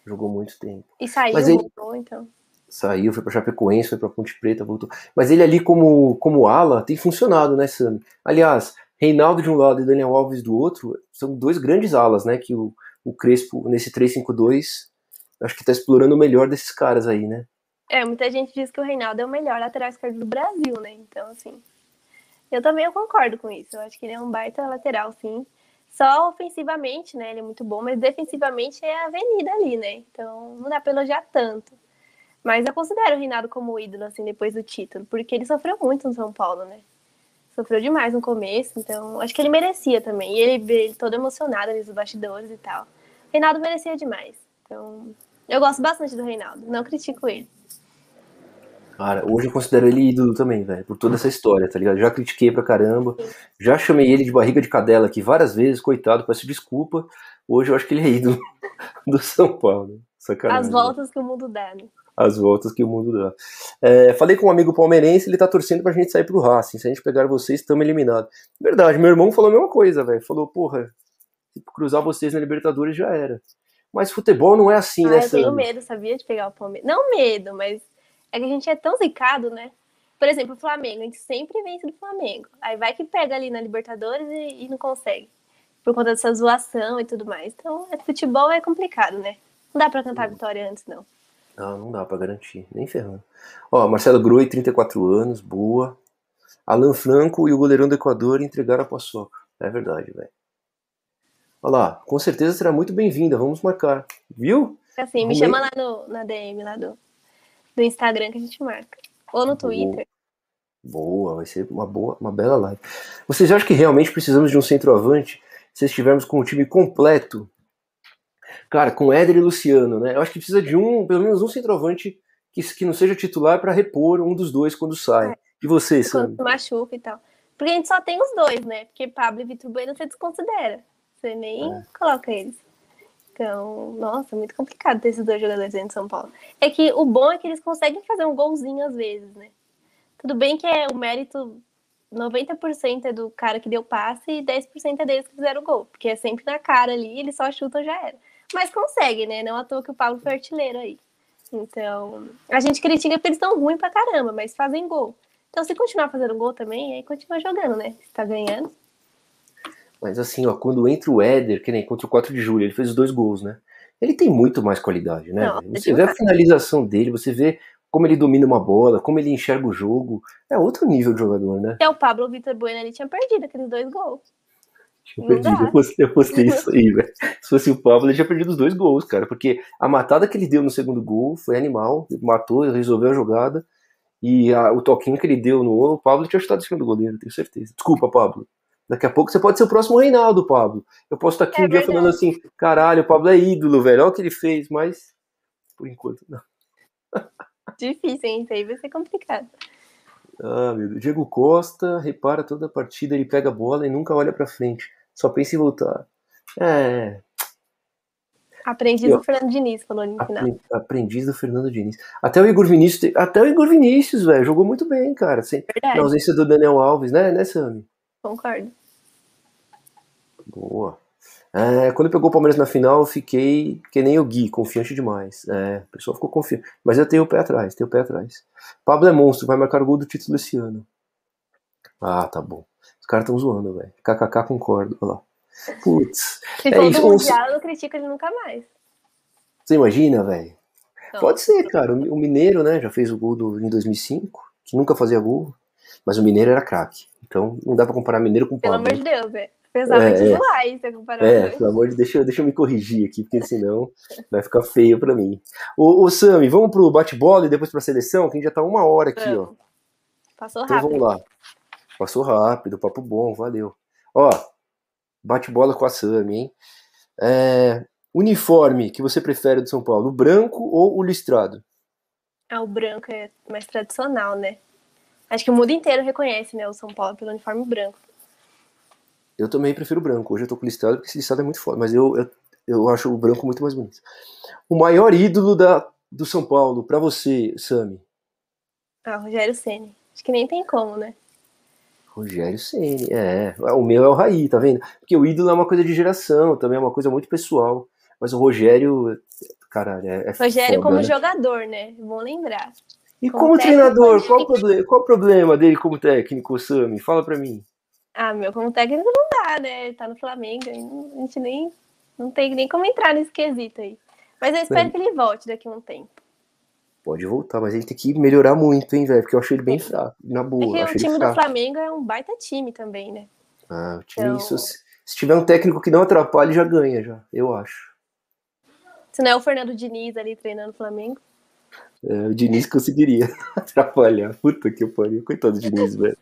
Jogou muito tempo. E saiu, Mas ele... voltou, então. Saiu, foi para Chapecoense, foi para Ponte Preta, voltou. Mas ele ali como, como ala tem funcionado, né, Sami? Aliás, Reinaldo de um lado e Daniel Alves do outro são dois grandes alas, né? Que o, o Crespo, nesse 3-5-2, acho que tá explorando o melhor desses caras aí, né? É, muita gente diz que o Reinaldo é o melhor lateral esquerdo do Brasil, né? Então, assim. Eu também eu concordo com isso. Eu acho que ele é um baita lateral, sim. Só ofensivamente, né? Ele é muito bom, mas defensivamente é a avenida ali, né? Então não dá pra elogiar tanto. Mas eu considero o Reinaldo como ídolo, assim, depois do título, porque ele sofreu muito no São Paulo, né? Sofreu demais no começo, então acho que ele merecia também. E ele, ele todo emocionado ali nos bastidores e tal. O Reinaldo merecia demais. Então, eu gosto bastante do Reinaldo, não critico ele. Cara, hoje eu considero ele ídolo também, velho, por toda essa história, tá ligado? Já critiquei pra caramba, já chamei ele de barriga de cadela aqui várias vezes, coitado, peço desculpa. Hoje eu acho que ele é ídolo [laughs] do São Paulo. Sacanagem. As voltas que o mundo dá, né? As voltas que o mundo dá. É, falei com um amigo palmeirense, ele tá torcendo pra gente sair pro Racing. Se a gente pegar vocês, estamos eliminados. Verdade, meu irmão falou a mesma coisa, velho. Falou, porra, se cruzar vocês na Libertadores já era. Mas futebol não é assim, ah, né, Eu tenho medo, sabia, de pegar o Palmeiras. Não medo, mas é que a gente é tão zicado, né? Por exemplo, o Flamengo, a gente sempre vence do Flamengo. Aí vai que pega ali na Libertadores e, e não consegue. Por conta dessa zoação e tudo mais. Então, é, futebol é complicado, né? Não dá pra cantar vitória antes, não. Não, não dá pra garantir, nem ferrando. Ó, Marcelo Groi, 34 anos, boa. Alan Franco e o goleirão do Equador entregaram a paçoca. É verdade, velho. Olha lá, com certeza será muito bem-vinda, vamos marcar. Viu? Assim, me chama lá no, na DM, lá do, do Instagram que a gente marca. Ou no Twitter. Boa, vai ser uma boa, uma bela live. Vocês acham que realmente precisamos de um centroavante se estivermos com o time completo? Cara, com Éder e Luciano, né? Eu acho que precisa de um, pelo menos um centroavante que, que não seja titular para repor um dos dois quando sai. É. E você, Sam? Quando machuca e tal. Porque a gente só tem os dois, né? Porque Pablo e Vitor Bueno você desconsidera. Você nem é. coloca eles. Então, nossa, muito complicado ter esses dois jogadores dentro de São Paulo. É que o bom é que eles conseguem fazer um golzinho às vezes, né? Tudo bem que é o mérito 90% é do cara que deu passe e 10% é deles que fizeram o gol. Porque é sempre na cara ali, eles só chutam já era. Mas consegue, né? Não à toa que o Paulo foi artilheiro aí. Então, a gente critica porque eles estão ruins pra caramba, mas fazem gol. Então, se continuar fazendo gol também, aí continua jogando, né? Se tá ganhando. Mas assim, ó, quando entra o Éder, que nem contra o 4 de julho, ele fez os dois gols, né? Ele tem muito mais qualidade, né? Não, você vê a finalização dele, você vê como ele domina uma bola, como ele enxerga o jogo. É outro nível de jogador, né? É o Pablo Vitor Bueno, ele tinha perdido aqueles dois gols. Tinha perdido, eu postei, eu postei [laughs] isso aí, velho. Se fosse o Pablo, ele tinha perdido os dois gols, cara. Porque a matada que ele deu no segundo gol foi animal. Matou, resolveu a jogada. E a, o toquinho que ele deu no o Pablo tinha chutado em cima do goleiro, tenho certeza. Desculpa, Pablo. Daqui a pouco você pode ser o próximo Reinaldo, Pablo. Eu posso estar aqui é um dia falando assim, caralho, o Pablo é ídolo, velho. Olha o que ele fez, mas por enquanto não. [laughs] Difícil, hein? Isso aí vai ser complicado. Ah, meu Deus. Diego Costa repara toda a partida, ele pega a bola e nunca olha para frente. Só pensa em voltar. É. Aprendiz do Fernando Diniz, falou no final. Aprendiz do Fernando Diniz. Até o Igor Vinícius, até o Igor Vinícius, velho, jogou muito bem, cara. Sem, na ausência do Daniel Alves, né, né, Sami? Concordo. Boa. É, quando pegou o Palmeiras na final, eu fiquei que nem o Gui, confiante demais. É, o pessoal ficou confiante. Mas eu tenho o pé atrás, tenho o pé atrás. Pablo é monstro, vai marcar o gol do título esse ano. Ah, tá bom. Os caras estão zoando, velho. KKK concordo, olha lá. Putz. Se é for isso. do Mundial, eu critico ele nunca mais. Você imagina, velho? Pode ser, cara. O Mineiro, né, já fez o gol do, em 2005, que nunca fazia gol. Mas o Mineiro era craque. Então não dá pra comparar Mineiro com Pablo. Pelo amor de Deus, velho. Pesava é, demais você comparar É, pelo amor de Deus, deixa, deixa eu me corrigir aqui, porque senão vai ficar feio pra mim. Ô, ô Sami, vamos pro bate-bola e depois pra seleção, que a gente já tá uma hora aqui, ó. Passou então, rápido. vamos lá. Passou rápido, papo bom, valeu. Ó, bate-bola com a Sami, hein? É, uniforme que você prefere do São Paulo, o branco ou o listrado? Ah, o branco é mais tradicional, né? Acho que o mundo inteiro reconhece, né, o São Paulo pelo uniforme branco. Eu também prefiro branco. Hoje eu tô com listrado porque esse listrado é muito foda, mas eu, eu, eu acho o branco muito mais bonito. O maior ídolo da, do São Paulo, para você, Sami? Ah, Rogério Ceni. Acho que nem tem como, né? Rogério Ceni, é. O meu é o Raí, tá vendo? Porque o ídolo é uma coisa de geração, também é uma coisa muito pessoal. Mas o Rogério, caralho, é, é Rogério foda, como né? jogador, né? Vou lembrar. E como, como treinador, qual o, problema, qual o problema dele como técnico, Sami? Fala pra mim. Ah, meu, como técnico não dá, né? Ele tá no Flamengo, a gente nem não tem nem como entrar nesse quesito aí. Mas eu espero é. que ele volte daqui a um tempo. Pode voltar, mas ele tem que melhorar muito, hein, velho? Porque eu achei ele bem fraco, na boa. É o time do Flamengo é um baita time também, né? Ah, o time, então... isso, se tiver um técnico que não atrapalhe, já ganha, já, eu acho. Se não é o Fernando Diniz ali treinando o Flamengo. É, o Diniz conseguiria [laughs] atrapalhar. Puta que pariu. Coitado do Diniz, velho.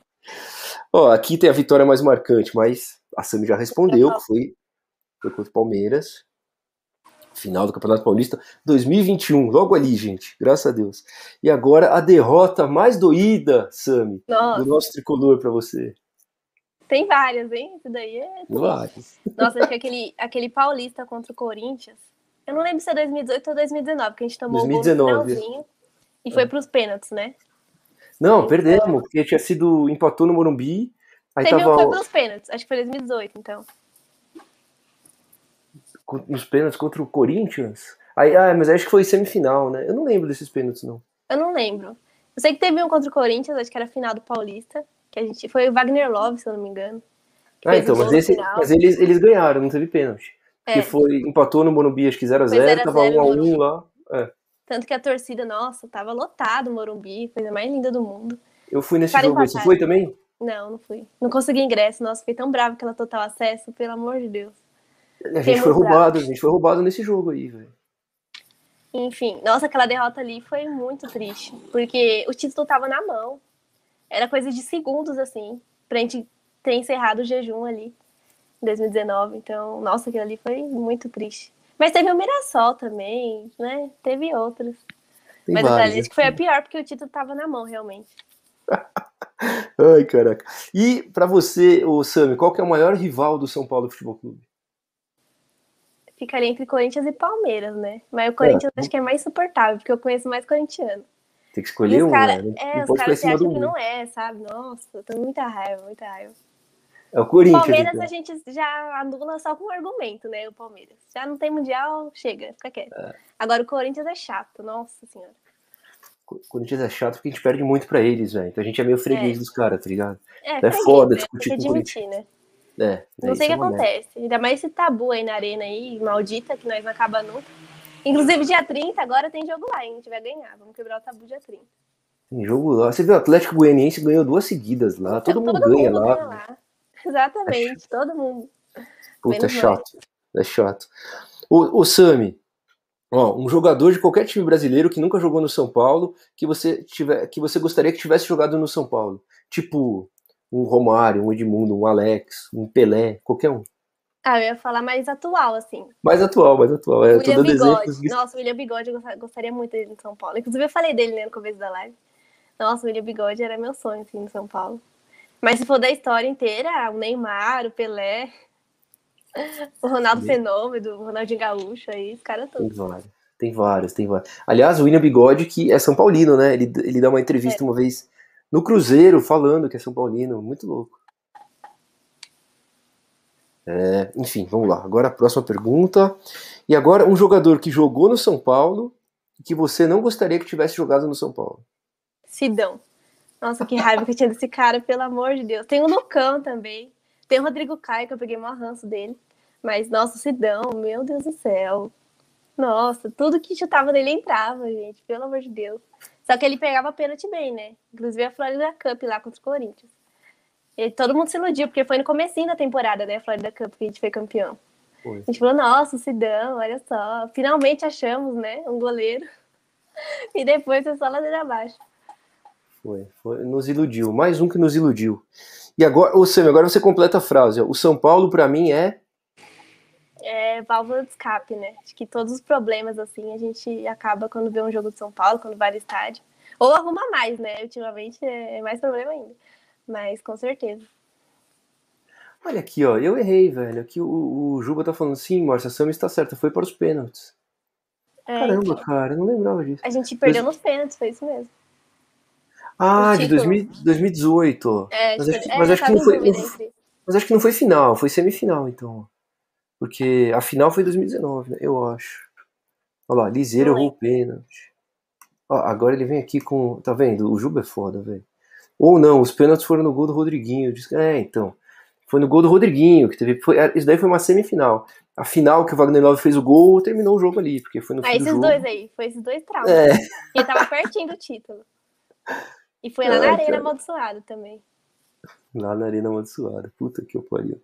Ó, aqui tem a vitória mais marcante, mas a Sami já respondeu, que foi, foi contra o Palmeiras. Final do Campeonato Paulista 2021, logo ali, gente, graças a Deus. E agora a derrota mais doída, Sami, do nosso tricolor para você. Tem várias, hein? Isso daí é. Várias. Nossa, acho que aquele, aquele Paulista contra o Corinthians eu não lembro se é 2018 ou 2019, que a gente tomou 2019. o finalzinho e foi pros pênaltis, né? Não, então, perdemos, porque tinha sido. empatou no Morumbi. Aí Teve tava... um foi pros pênaltis, acho que foi 2018, então. Nos pênaltis contra o Corinthians? Aí, ah, mas acho que foi semifinal, né? Eu não lembro desses pênaltis, não. Eu não lembro. Eu sei que teve um contra o Corinthians, acho que era final do Paulista, que a gente. Foi o Wagner Love, se eu não me engano. Ah, então, mas, esse, mas eles, eles ganharam, não teve pênalti. É. Que foi, empatou no Morumbi, acho que 0x0, tava 1x1 lá. É. Tanto que a torcida, nossa, tava lotado o Morumbi, coisa mais linda do mundo. Eu fui nesse jogo, você foi também? Não, não fui. Não consegui ingresso, nossa, fiquei tão bravo que ela total acesso, pelo amor de Deus. A gente foi roubado, a gente foi roubado nesse jogo aí, velho. Enfim, nossa, aquela derrota ali foi muito triste, porque o título tava na mão. Era coisa de segundos, assim, pra gente ter encerrado o jejum ali em 2019. Então, nossa, aquilo ali foi muito triste. Mas teve o Mirassol também, né? Teve outros. Tem Mas vários, eu que foi a pior, porque o título tava na mão, realmente. [laughs] Ai, caraca. E para você, o Sami, qual que é o maior rival do São Paulo Futebol Clube? ficaria entre Corinthians e Palmeiras, né? Mas o Corinthians é. acho que é mais suportável, porque eu conheço mais corintiano. Tem que escolher um, cara, né? É, os caras acham que não é, sabe? Nossa, eu tô muita raiva, muita raiva. É o Corinthians. Palmeiras então. a gente já anula só com argumento, né? O Palmeiras. Já não tem mundial, chega, fica quieto. É. Agora o Corinthians é chato, nossa senhora. O Corinthians é chato porque a gente perde muito pra eles, velho. Então a gente é meio freguês é. dos caras, tá ligado? É, é foda discutir com o Corinthians. Né? É, não sei o que acontece. Ainda mais esse tabu aí na arena aí, maldita, que nós não acaba nunca. Inclusive, dia 30, agora tem jogo lá, hein? A gente vai ganhar. Vamos quebrar o tabu dia 30. Tem jogo lá. Você viu, o Atlético Goianiense ganhou duas seguidas lá. Todo, todo mundo, ganha, mundo lá. ganha lá. [laughs] Exatamente, é todo mundo. Puta, é chato. É chato. O, o Sami, ó, um jogador de qualquer time brasileiro que nunca jogou no São Paulo, que você, tiver, que você gostaria que tivesse jogado no São Paulo. Tipo, um Romário, um Edmundo, um Alex, um Pelé, qualquer um. Ah, eu ia falar mais atual, assim. Mais atual, mais atual. É, William Bigode. Nossa, o William Bigode, eu gostaria muito dele em São Paulo. Inclusive, eu falei dele né, no começo da live. Nossa, o William Bigode era meu sonho, assim, em São Paulo. Mas se for da história inteira, o Neymar, o Pelé, o Ronaldo Fenômeno, o Ronaldinho Gaúcho, aí, os caras todos. Tem vários, tem vários, tem vários. Aliás, o William Bigode, que é São Paulino, né? Ele, ele dá uma entrevista é. uma vez no Cruzeiro, falando que é São Paulino, muito louco. É, enfim, vamos lá. Agora a próxima pergunta. E agora, um jogador que jogou no São Paulo e que você não gostaria que tivesse jogado no São Paulo. Sidão. Nossa, que raiva que eu tinha desse cara, pelo amor de Deus. Tem o Lucão também. Tem o Rodrigo Caio, que eu peguei maior ranço dele. Mas, nossa, o Sidão, meu Deus do céu. Nossa, tudo que chutava nele entrava, gente, pelo amor de Deus. Só que ele pegava pênalti bem, né? Inclusive a Florida Cup lá contra o Corinthians. E todo mundo se iludiu, porque foi no comecinho da temporada, né? A Florida Cup que a gente foi campeão. Foi. A gente falou, nossa, o Sidão, olha só. Finalmente achamos, né? Um goleiro. [laughs] E depois foi só ladeira abaixo. Foi, foi, nos iludiu. Mais um que nos iludiu. E agora, ô Sam, agora você completa a frase. O São Paulo, para mim, é é válvula de escape, né? Acho que todos os problemas, assim, a gente acaba quando vê um jogo de São Paulo, quando vai no estádio. Ou arruma mais, né? Ultimamente é mais problema ainda. Mas com certeza. Olha aqui, ó, eu errei, velho. Aqui o, o Juba tá falando, sim, Márcia, a Sam está certa, foi para os pênaltis. É, Caramba, então. cara, eu não lembrava disso. A gente perdeu Mas... nos pênaltis, foi isso mesmo. Ah, de 2000, 2018. É, mas, acho, é, mas acho que não foi. Mas acho que não foi final, foi semifinal, então. Porque a final foi em 2019, né? Eu acho. Olha lá, Liseiro errou o pênalti. Ó, agora ele vem aqui com. Tá vendo? O Juba é foda, velho. Ou não, os pênaltis foram no gol do Rodriguinho. É, então. Foi no gol do Rodriguinho, que teve. Foi, isso daí foi uma semifinal. A final que o Wagner Love fez o gol, terminou o jogo ali, porque foi no ah, esses do dois aí, foi esses dois traumas. É. Ele tava pertinho do título. [laughs] E foi lá na Arena Amaldiçoada também. Lá na Arena Amaldiçoada. Puta que eu pariu.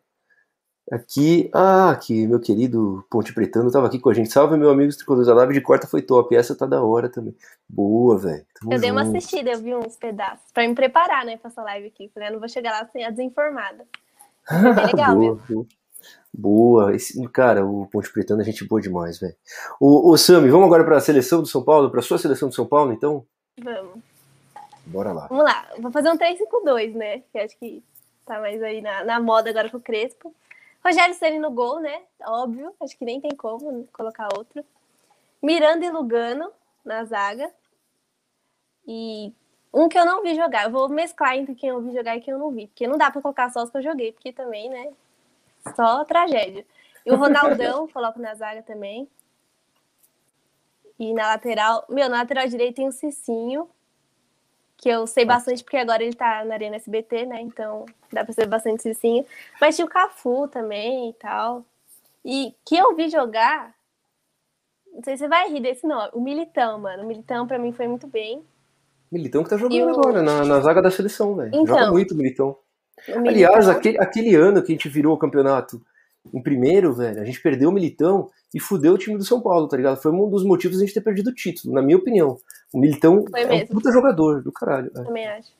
Aqui, ah, aqui, meu querido Ponte Pretano tava aqui com a gente. Salve, meu amigo Tricolores. A live de quarta foi top. Essa tá da hora também. Boa, velho. Eu junto. dei uma assistida, eu vi uns pedaços. Pra me preparar, né, pra essa live aqui. Falei, não vou chegar lá sem a desinformada. É [laughs] legal, boa, boa. boa. Esse, cara, o Ponte Pretano é gente boa demais, velho. Ô, ô, Sami, vamos agora pra seleção do São Paulo, pra sua seleção do São Paulo, então? Vamos. Bora lá. Vamos lá. Vou fazer um 3-5-2, né? Que acho que tá mais aí na, na moda agora com o Crespo. Rogério Ceni no gol, né? Óbvio, acho que nem tem como colocar outro. Miranda e Lugano na zaga. E um que eu não vi jogar. Eu vou mesclar entre quem eu vi jogar e quem eu não vi. Porque não dá pra colocar só os que eu joguei, porque também, né? Só tragédia. E o [laughs] Ronaldão coloco na zaga também. E na lateral. Meu, na lateral direita tem o Cicinho que eu sei bastante porque agora ele tá na Arena SBT, né? Então dá pra ser bastante cicinho. Mas tinha o Cafu também e tal. E que eu vi jogar, Não sei se você vai rir desse nome. O Militão, mano. O Militão pra mim foi muito bem. Militão que tá jogando o... agora, na, na, zaga da seleção, velho. Então, Joga muito Militão. o Militão. Aliás, aquele, aquele ano que a gente virou o campeonato em primeiro, velho, a gente perdeu o Militão e fudeu o time do São Paulo, tá ligado? Foi um dos motivos a gente ter perdido o título, na minha opinião. O Militão Foi é mesmo. um puta jogador do caralho. é. Também acho.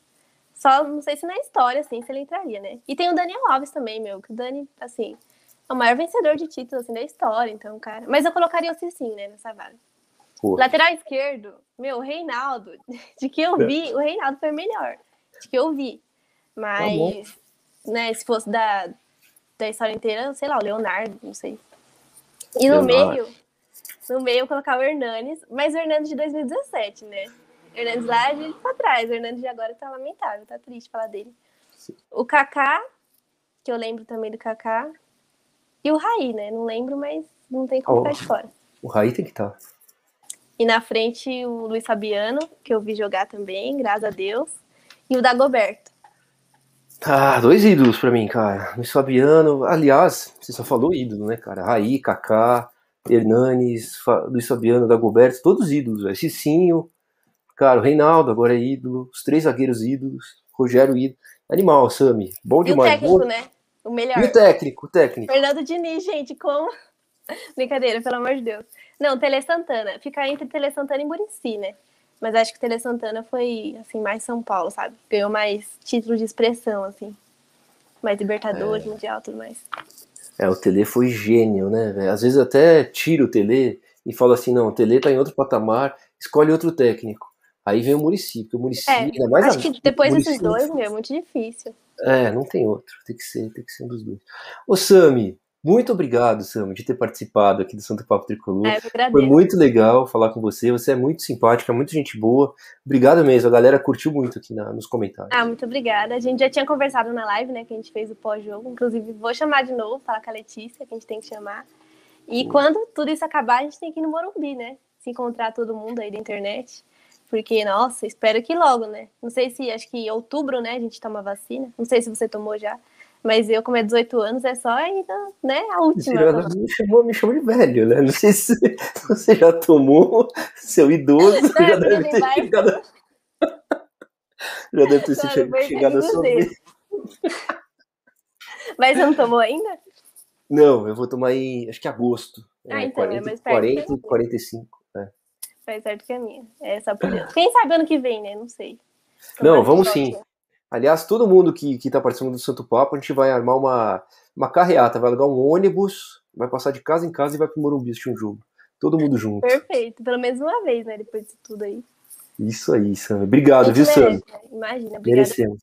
Só não sei se na história, assim, se ele entraria, né? E tem o Daniel Alves também, meu. Que o Dani, assim, é o maior vencedor de títulos, assim, da história, então, cara. Mas eu colocaria o Cicinho, né, nessa vaga. Lateral esquerdo, meu, o Reinaldo. [laughs] De que eu vi, o Reinaldo foi o melhor. De que eu vi. Mas, né, se fosse da, da história inteira, sei lá, o Leonardo, não sei. E no meio, no meio eu colocava o Hernanes, mas o Hernanes de 2017, né? Hernandes lá de pra trás. O Hernandes de agora tá lamentável, tá triste falar dele. O Kaká, que eu lembro também do Kaká. E o Raí, né? Não lembro, mas não tem como Oh. ficar de fora. O Raí tem que estar. E na frente o Luiz Fabiano, que eu vi jogar também, graças a Deus. E o Dagoberto. Ah, dois ídolos pra mim, cara. Luiz Fabiano, aliás, você só falou ídolo, né, cara? Raí, Kaká, Hernanes, Fa- Luiz Fabiano, Dagoberto, todos ídolos, velho. Cicinho, cara, o Reinaldo agora é ídolo, os três zagueiros ídolos, Rogério ídolo. Animal, Sami. Bom E o demais. técnico, Boa- né? O melhor. E o técnico, o técnico. Fernando Diniz, gente, como? [laughs] Brincadeira, pelo amor de Deus. Não, Tele Santana. Fica entre Tele Santana e Murici, né? Mas acho que Tele Santana foi, assim, mais São Paulo, sabe? Ganhou mais títulos de expressão, assim. Mais Libertadores, Mundial, tudo mais. É, o Tele foi gênio, né? Às vezes até tira o Tele e fala assim, não, o Tele tá em outro patamar, escolhe outro técnico. Aí vem o Murici, porque o Murici, É, ainda mais acho a- que depois o desses Muricy- dois, meu, é muito difícil. É, não tem outro. Tem que ser, tem que ser um dos dois. Ô, Sami, muito obrigado, Sami, de ter participado aqui do Santo Papo Tricolor. É, Foi muito legal falar com você. Você é muito simpática, muito gente boa. Obrigado mesmo. A galera curtiu muito aqui na- nos comentários. Ah, muito obrigada. A gente já tinha conversado na live, né, que a gente fez o pós-jogo. Inclusive, vou chamar de novo, falar com a Letícia, que a gente tem que chamar. E quando tudo isso acabar, a gente tem que ir no Morumbi, né? Se encontrar todo mundo aí da internet. Porque, nossa, espero que logo, né? Não sei se, acho que em outubro, né, a gente toma vacina. Não sei se você tomou já. Mas eu, como é 18 anos, é só ainda, né, a última. me chamou, me chamou de velho, né? Não sei se [laughs] você já tomou, seu idoso, Não, já deve ter chegado. Já deve ter Claro, chegado a sua você. vez. Mas você não tomou ainda? Não, eu vou tomar em, acho que agosto. Ah, então, é 40, mais perto 40 que eu. 45. é. Faz certo que é minha. É só por Deus. Quem sabe ano que vem, né? Não sei. Não, Tomara que vamos sim. Aliás, todo mundo que, que tá participando do Santo Papo, a gente vai armar uma, uma carreata, vai alugar um ônibus, vai passar de casa em casa e vai pro Morumbi assistir um jogo. Todo mundo junto. Perfeito. Pelo menos uma vez, né? Depois disso tudo aí. Isso aí, Sam. Obrigado, viu, Sam? Imagina. Obrigada. Merecemos.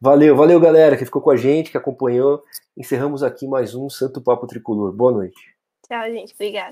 Valeu, valeu, galera, que ficou com a gente, que acompanhou. Encerramos aqui mais um Santo Papo Tricolor. Boa noite. Tchau, gente. Obrigada.